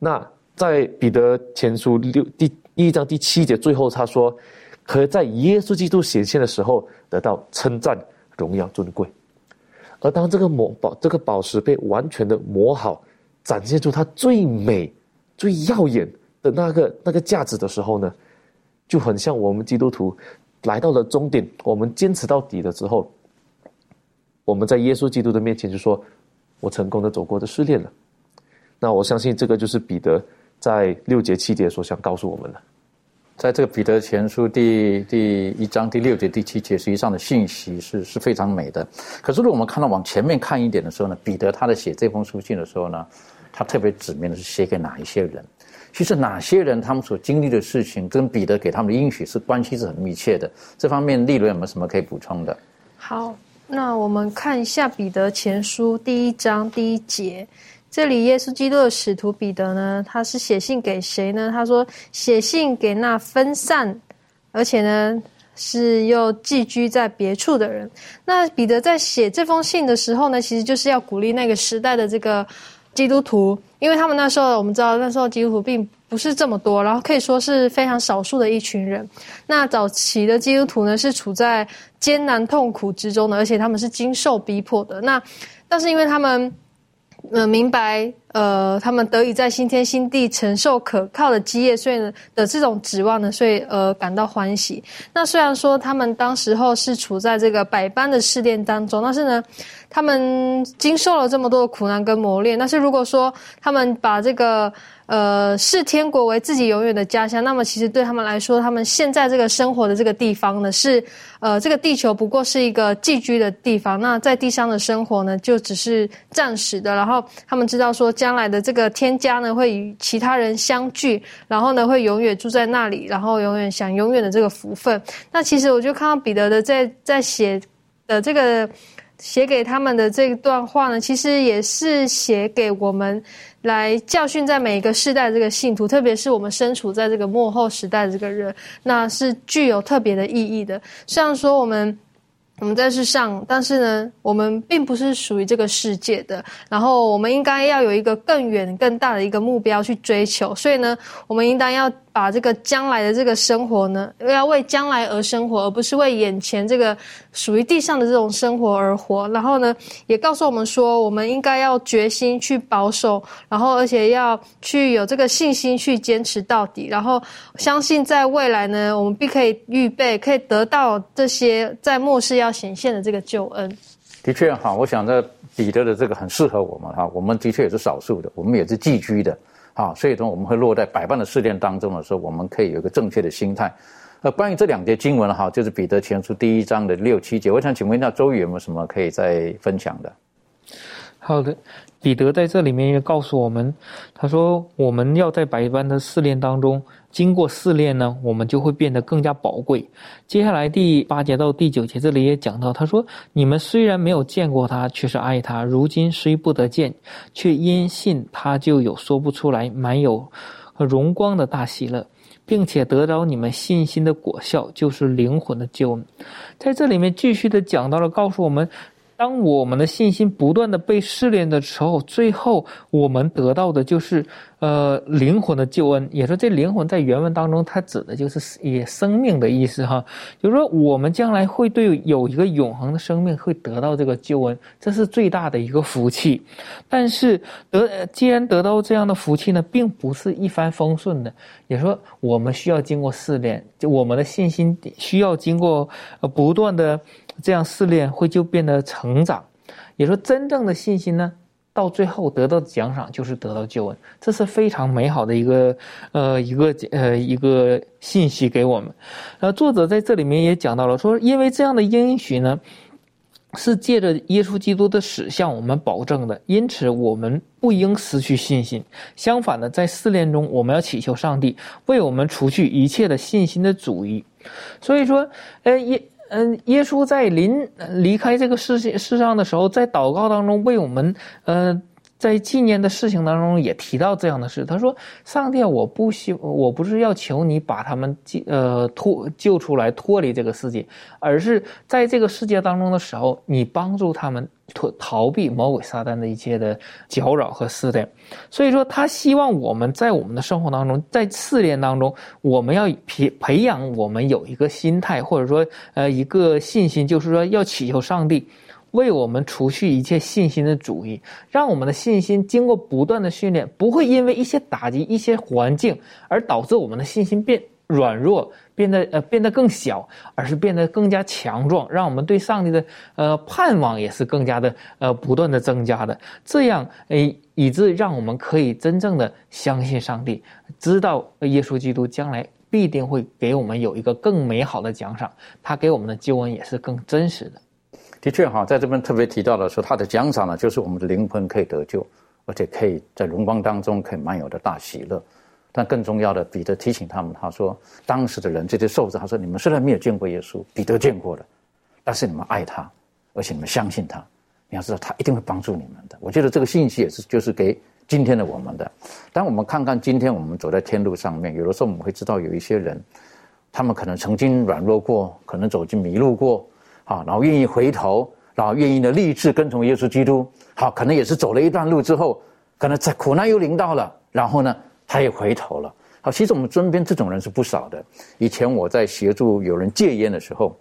那在彼得前书六第一章第七节最后他说。可在耶稣基督显现的时候得到称赞、荣耀、尊贵。而当这个磨宝、这个宝石被完全的磨好，展现出它最美、最耀眼的那个那个价值的时候呢，就很像我们基督徒来到了终点，我们坚持到底了之后，我们在耶稣基督的面前就说：“我成功的走过这试炼了。”那我相信这个就是彼得在六节、七节所想告诉我们的。在这个彼得前书第第一章第六节第七节，实际上的信息是是非常美的。可是，如果我们看到往前面看一点的时候呢，彼得他在写这封书信的时候呢，他特别指明的是写给哪一些人？其实哪些人他们所经历的事情，跟彼得给他们的应许是关系是很密切的。这方面，利伦有没有什么可以补充的？好，那我们看一下彼得前书第一章第一节。这里，耶稣基督的使徒彼得呢，他是写信给谁呢？他说，写信给那分散，而且呢是又寄居在别处的人。那彼得在写这封信的时候呢，其实就是要鼓励那个时代的这个基督徒，因为他们那时候我们知道，那时候基督徒并不是这么多，然后可以说是非常少数的一群人。那早期的基督徒呢，是处在艰难痛苦之中的，而且他们是经受逼迫的。那但是因为他们。呃，明白呃，他们得以在新天新地承受可靠的基业，所以呢的这种指望呢，所以呃感到欢喜。那虽然说他们当时候是处在这个百般的试炼当中，但是呢，他们经受了这么多的苦难跟磨练。但是如果说他们把这个呃，视天国为自己永远的家乡。那么，其实对他们来说，他们现在这个生活的这个地方呢，是呃，这个地球不过是一个寄居的地方。那在地上的生活呢，就只是暂时的。然后，他们知道说，将来的这个天家呢，会与其他人相聚，然后呢，会永远住在那里，然后永远享永远的这个福分。那其实，我就看到彼得的在在写的这个写给他们的这段话呢，其实也是写给我们。来教训在每一个世代这个信徒，特别是我们身处在这个幕后时代的这个人，那是具有特别的意义的。虽然说我们。我们在世上，但是呢，我们并不是属于这个世界的。然后，我们应该要有一个更远、更大的一个目标去追求。所以呢，我们应当要把这个将来的这个生活呢，要为将来而生活，而不是为眼前这个属于地上的这种生活而活。然后呢，也告诉我们说，我们应该要决心去保守，然后而且要去有这个信心去坚持到底。然后，相信在未来呢，我们必可以预备，可以得到这些在末世要。显现的这个救恩，的确哈，我想着彼得的这个很适合我们哈，我们的确也是少数的，我们也是寄居的，啊，所以说我们会落在百般的试炼当中的时候，我们可以有一个正确的心态。那，关于这两节经文哈，就是彼得前书第一章的六七节，我想请问一下周宇有没有什么可以再分享的？好的。彼得在这里面也告诉我们，他说：“我们要在百般的试炼当中，经过试炼呢，我们就会变得更加宝贵。”接下来第八节到第九节这里也讲到，他说：“你们虽然没有见过他，却是爱他；如今虽不得见，却因信他就有说不出来满有荣光的大喜乐，并且得着你们信心的果效，就是灵魂的救恩。”在这里面继续的讲到了，告诉我们。当我们的信心不断的被试炼的时候，最后我们得到的就是，呃，灵魂的救恩。也说这灵魂在原文当中，它指的就是也生命的意思哈。就是说，我们将来会对有一个永恒的生命会得到这个救恩，这是最大的一个福气。但是得既然得到这样的福气呢，并不是一帆风顺的。也说我们需要经过试炼，就我们的信心需要经过呃不断的。这样试炼会就变得成长，也说真正的信心呢，到最后得到奖赏就是得到救恩，这是非常美好的一个呃一个呃一个信息给我们。呃，作者在这里面也讲到了，说因为这样的应许呢，是借着耶稣基督的死向我们保证的，因此我们不应失去信心。相反的，在试炼中，我们要祈求上帝为我们除去一切的信心的主意。所以说，呃耶。嗯，耶稣在临离开这个世界世上的时候，在祷告当中为我们，嗯。在纪念的事情当中也提到这样的事，他说：“上帝，我不希，我不是要求你把他们救，呃，脱救出来，脱离这个世界，而是在这个世界当中的时候，你帮助他们脱逃避魔鬼撒旦的一切的搅扰和试炼。所以说，他希望我们在我们的生活当中，在试炼当中，我们要培培养我们有一个心态，或者说，呃，一个信心，就是说要祈求上帝。”为我们除去一切信心的主义，让我们的信心经过不断的训练，不会因为一些打击、一些环境而导致我们的信心变软弱，变得呃变得更小，而是变得更加强壮，让我们对上帝的呃盼望也是更加的呃不断的增加的。这样诶，以致让我们可以真正的相信上帝，知道耶稣基督将来必定会给我们有一个更美好的奖赏，他给我们的救恩也是更真实的。的确哈，在这边特别提到的说，他的奖赏呢，就是我们的灵魂可以得救，而且可以在荣光当中可以满有的大喜乐。但更重要的，彼得提醒他们，他说当时的人这些受子，他说你们虽然没有见过耶稣，彼得见过了，但是你们爱他，而且你们相信他，你要知道他一定会帮助你们的。我觉得这个信息也是就是给今天的我们的。当我们看看今天我们走在天路上面，有的时候我们会知道有一些人，他们可能曾经软弱过，可能走进迷路过。啊，然后愿意回头，然后愿意的立志跟从耶稣基督。好，可能也是走了一段路之后，可能在苦难又临到了，然后呢，他也回头了。好，其实我们身边这种人是不少的。以前我在协助有人戒烟的时候，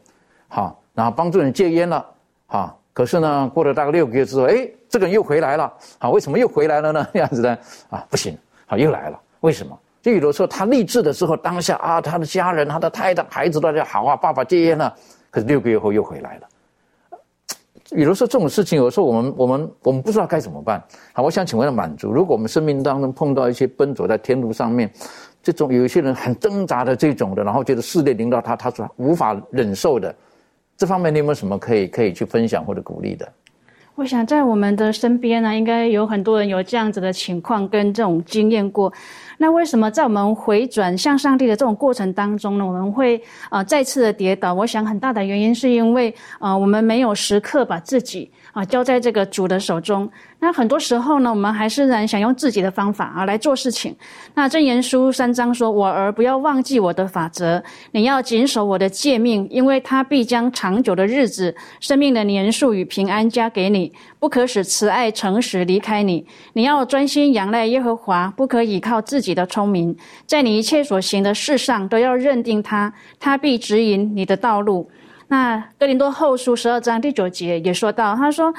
好，然后帮助人戒烟了，好，可是呢，过了大概六个月之后，哎，这个人又回来了。好，为什么又回来了呢？[laughs] 这样子呢？啊，不行，好又来了。为什么？就有的时候他励志的时候，当下啊，他的家人、他的太太、孩子都在好啊，爸爸戒烟了。可是六个月后又回来了。比如说这种事情，有时候我们我们我们不知道该怎么办。好，我想请问满足，如果我们生命当中碰到一些奔走在天路上面，这种有一些人很挣扎的这种的，然后觉得试炼临到他，他说无法忍受的。这方面你有没有什么可以可以去分享或者鼓励的？我想在我们的身边呢，应该有很多人有这样子的情况跟这种经验过。那为什么在我们回转向上帝的这种过程当中呢，我们会啊再次的跌倒？我想很大的原因是因为啊我们没有时刻把自己啊交在这个主的手中。那很多时候呢，我们还是然想用自己的方法啊来做事情。那箴言书三章说：“我儿不要忘记我的法则，你要谨守我的诫命，因为他必将长久的日子、生命的年数与平安加给你，不可使慈爱诚实离开你。你要专心仰赖耶和华，不可倚靠自己的聪明，在你一切所行的事上都要认定他，他必指引你的道路。”那哥林多后书十二章第九节也说到，他说。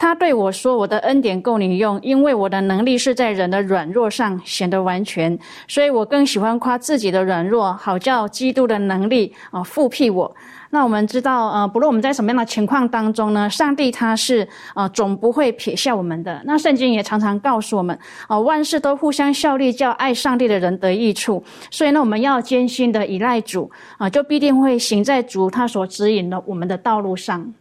他对我说：“我的恩典够你用，因为我的能力是在人的软弱上显得完全。所以我更喜欢夸自己的软弱，好叫基督的能力啊复辟我。那我们知道，呃，不论我们在什么样的情况当中呢，上帝他是啊总不会撇下我们的。那圣经也常常告诉我们，啊，万事都互相效力，叫爱上帝的人得益处。所以呢，我们要艰辛的依赖主啊，就必定会行在主他所指引的我们的道路上。”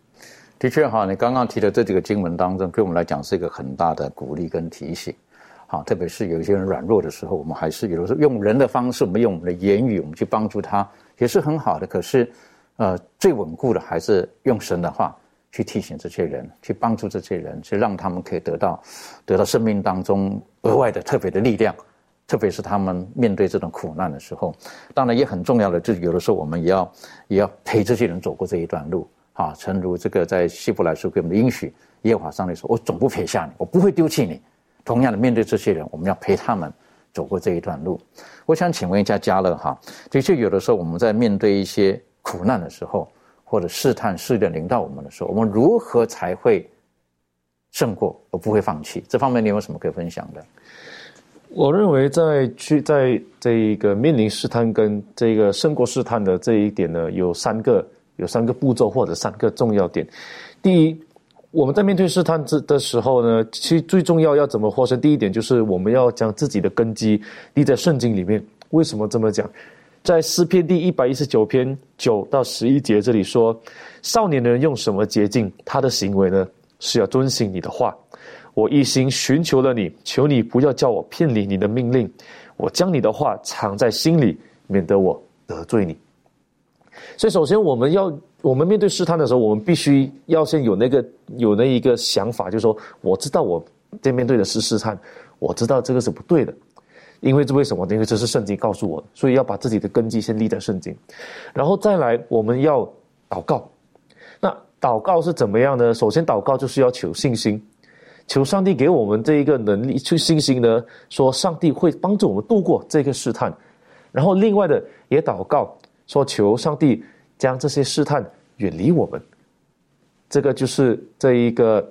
的确哈，你刚刚提的这几个经文当中，对我们来讲是一个很大的鼓励跟提醒。好，特别是有一些人软弱的时候，我们还是有的时候用人的方式，我们用我们的言语，我们去帮助他，也是很好的。可是，呃，最稳固的还是用神的话去提醒这些人，去帮助这些人，去让他们可以得到得到生命当中额外的特别的力量。特别是他们面对这种苦难的时候，当然也很重要的，就是有的时候我们也要也要陪这些人走过这一段路。啊，诚如这个在希伯来书给我们的应许，耶和华上帝说：“我总不撇下你，我不会丢弃你。”同样的，面对这些人，我们要陪他们走过这一段路。我想请问一下嘉乐哈，的确有的时候我们在面对一些苦难的时候，或者试探试炼临到我们的时候，我们如何才会胜过而不会放弃？这方面你有什么可以分享的？我认为在去在这一个面临试探跟这个胜过试探的这一点呢，有三个。有三个步骤或者三个重要点。第一，我们在面对试探之的时候呢，其实最重要要怎么获胜？第一点就是我们要将自己的根基立在圣经里面。为什么这么讲？在诗篇第一百一十九篇九到十一节这里说：“少年的人用什么捷径？他的行为呢，是要遵行你的话。我一心寻求了你，求你不要叫我偏离你的命令。我将你的话藏在心里，免得我得罪你。”所以，首先我们要，我们面对试探的时候，我们必须要先有那个有那一个想法，就是说，我知道我在面对的是试探，我知道这个是不对的，因为这为什么？因为这是圣经告诉我的，所以要把自己的根基先立在圣经，然后再来，我们要祷告。那祷告是怎么样呢？首先，祷告就是要求信心，求上帝给我们这一个能力，去信心呢，说上帝会帮助我们度过这个试探，然后另外的也祷告。说求上帝将这些试探远离我们，这个就是这一个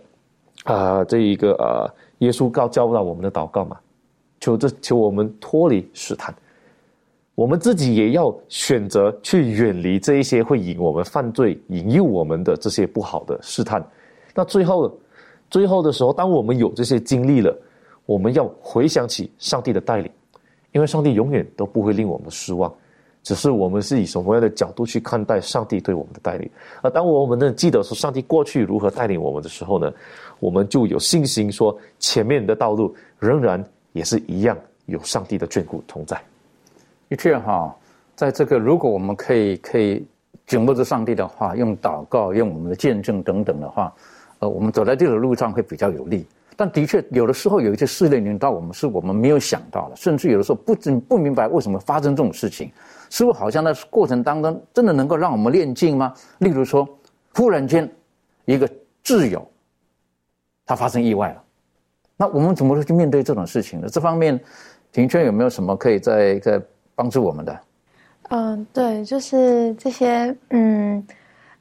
啊，这一个呃，耶稣告教导我们的祷告嘛。求这求我们脱离试探，我们自己也要选择去远离这一些会引我们犯罪、引诱我们的这些不好的试探。那最后，最后的时候，当我们有这些经历了，我们要回想起上帝的带领，因为上帝永远都不会令我们失望。只是我们是以什么样的角度去看待上帝对我们的带领？而当我们呢记得说上帝过去如何带领我们的时候呢，我们就有信心说前面的道路仍然也是一样有上帝的眷顾同在。的确哈，在这个如果我们可以可以紧握着上帝的话，用祷告、用我们的见证等等的话，呃，我们走在这个路上会比较有利。但的确有的时候有一些试炼临到我们，是我们没有想到的，甚至有的时候不知不明白为什么发生这种事情。似乎好像在过程当中，真的能够让我们练静吗？例如说，忽然间，一个挚友，他发生意外了，那我们怎么去面对这种事情呢？这方面，庭圈有没有什么可以在在帮助我们的？嗯，对，就是这些，嗯。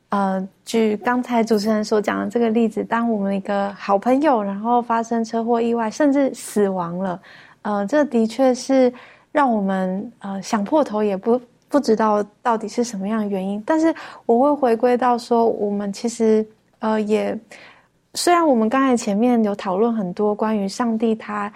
呃，举刚才主持人所讲的这个例子，当我们一个好朋友，然后发生车祸意外，甚至死亡了，呃，这的确是让我们呃想破头也不不知道到底是什么样的原因。但是我会回归到说，我们其实呃也虽然我们刚才前面有讨论很多关于上帝他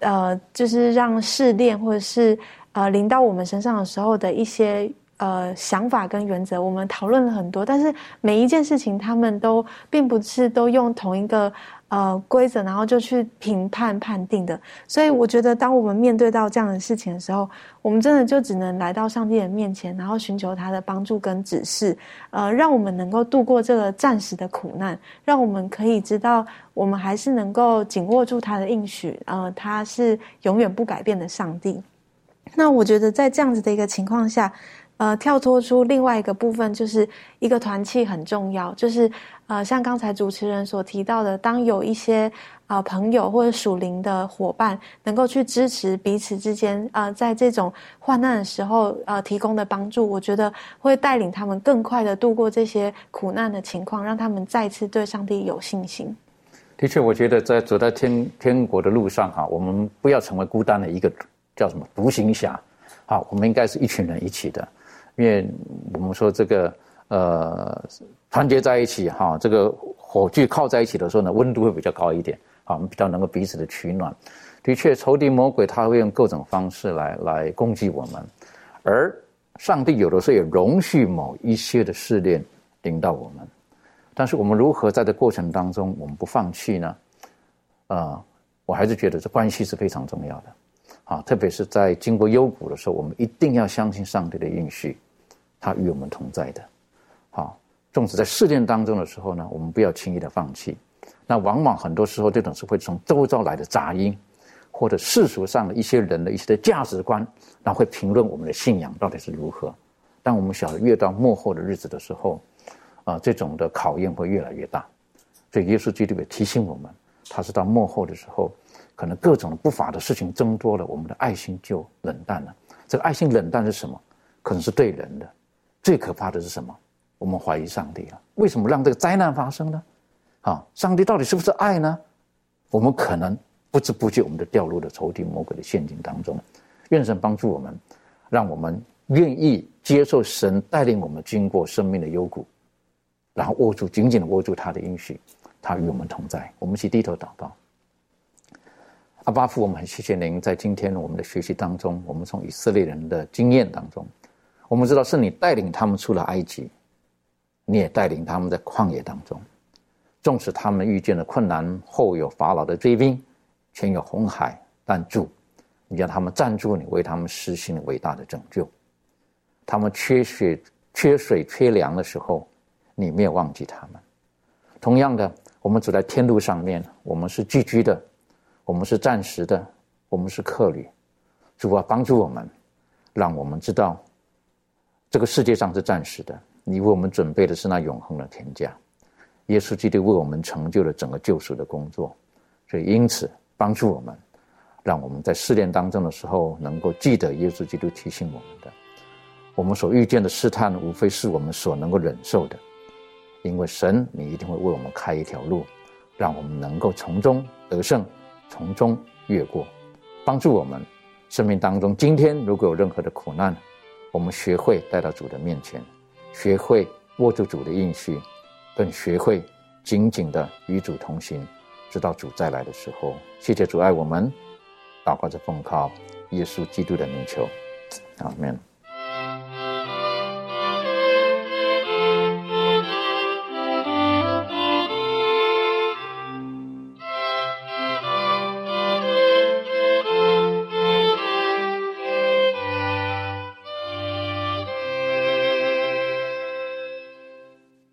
呃就是让试炼或者是呃临到我们身上的时候的一些。呃，想法跟原则，我们讨论了很多，但是每一件事情，他们都并不是都用同一个呃规则，然后就去评判判定的。所以，我觉得当我们面对到这样的事情的时候，我们真的就只能来到上帝的面前，然后寻求他的帮助跟指示，呃，让我们能够度过这个暂时的苦难，让我们可以知道，我们还是能够紧握住他的应许，呃，他是永远不改变的上帝。那我觉得在这样子的一个情况下。呃，跳脱出另外一个部分，就是一个团契很重要。就是呃，像刚才主持人所提到的，当有一些啊朋友或者属灵的伙伴能够去支持彼此之间啊，在这种患难的时候呃提供的帮助，我觉得会带领他们更快的度过这些苦难的情况，让他们再次对上帝有信心。的确，我觉得在走在天天国的路上哈，我们不要成为孤单的一个叫什么独行侠，好，我们应该是一群人一起的。因为我们说这个呃团结在一起哈，这个火炬靠在一起的时候呢，温度会比较高一点啊，我们比较能够彼此的取暖。的确，仇敌魔鬼他会用各种方式来来攻击我们，而上帝有的时候也容许某一些的试炼领到我们，但是我们如何在这过程当中我们不放弃呢？啊，我还是觉得这关系是非常重要的啊，特别是在经过幽谷的时候，我们一定要相信上帝的应许。他与我们同在的，纵使在试炼当中的时候呢，我们不要轻易的放弃。那往往很多时候，这种是会从周遭来的杂音，或者世俗上的一些人的一些的价值观，然后会评论我们的信仰到底是如何。当我们晓得越到幕后的日子的时候，啊，这种的考验会越来越大。所以耶稣基督也提醒我们，他是到幕后的时候，可能各种不法的事情增多了，我们的爱心就冷淡了。这个爱心冷淡是什么？可能是对人的。最可怕的是什么？我们怀疑上帝了。为什么让这个灾难发生呢？啊，上帝到底是不是爱呢？我们可能不知不觉，我们就掉入了仇敌魔鬼的陷阱当中。愿神帮助我们，让我们愿意接受神带领我们经过生命的幽谷，然后握住紧紧的握住他的应许，他与我们同在。我们一起低头祷告。阿巴父，我们很谢谢您在今天我们的学习当中，我们从以色列人的经验当中。我们知道是你带领他们出了埃及，你也带领他们在旷野当中，纵使他们遇见了困难，后有法老的追兵，前有红海，但主，你让他们站住，你为他们实行伟大的拯救。他们缺血、缺水、缺粮的时候，你没有忘记他们。同样的，我们走在天路上面，我们是寄居的，我们是暂时的，我们是客旅。主啊，帮助我们，让我们知道。这个世界上是暂时的，你为我们准备的是那永恒的天价。耶稣基督为我们成就了整个救赎的工作，所以因此帮助我们，让我们在试炼当中的时候能够记得耶稣基督提醒我们的：我们所遇见的试探，无非是我们所能够忍受的，因为神，你一定会为我们开一条路，让我们能够从中得胜，从中越过，帮助我们生命当中。今天如果有任何的苦难，我们学会带到主的面前，学会握住主的应许，更学会紧紧的与主同行，直到主再来的时候。谢谢主爱我们，祷告着奉靠耶稣基督的名求，阿门。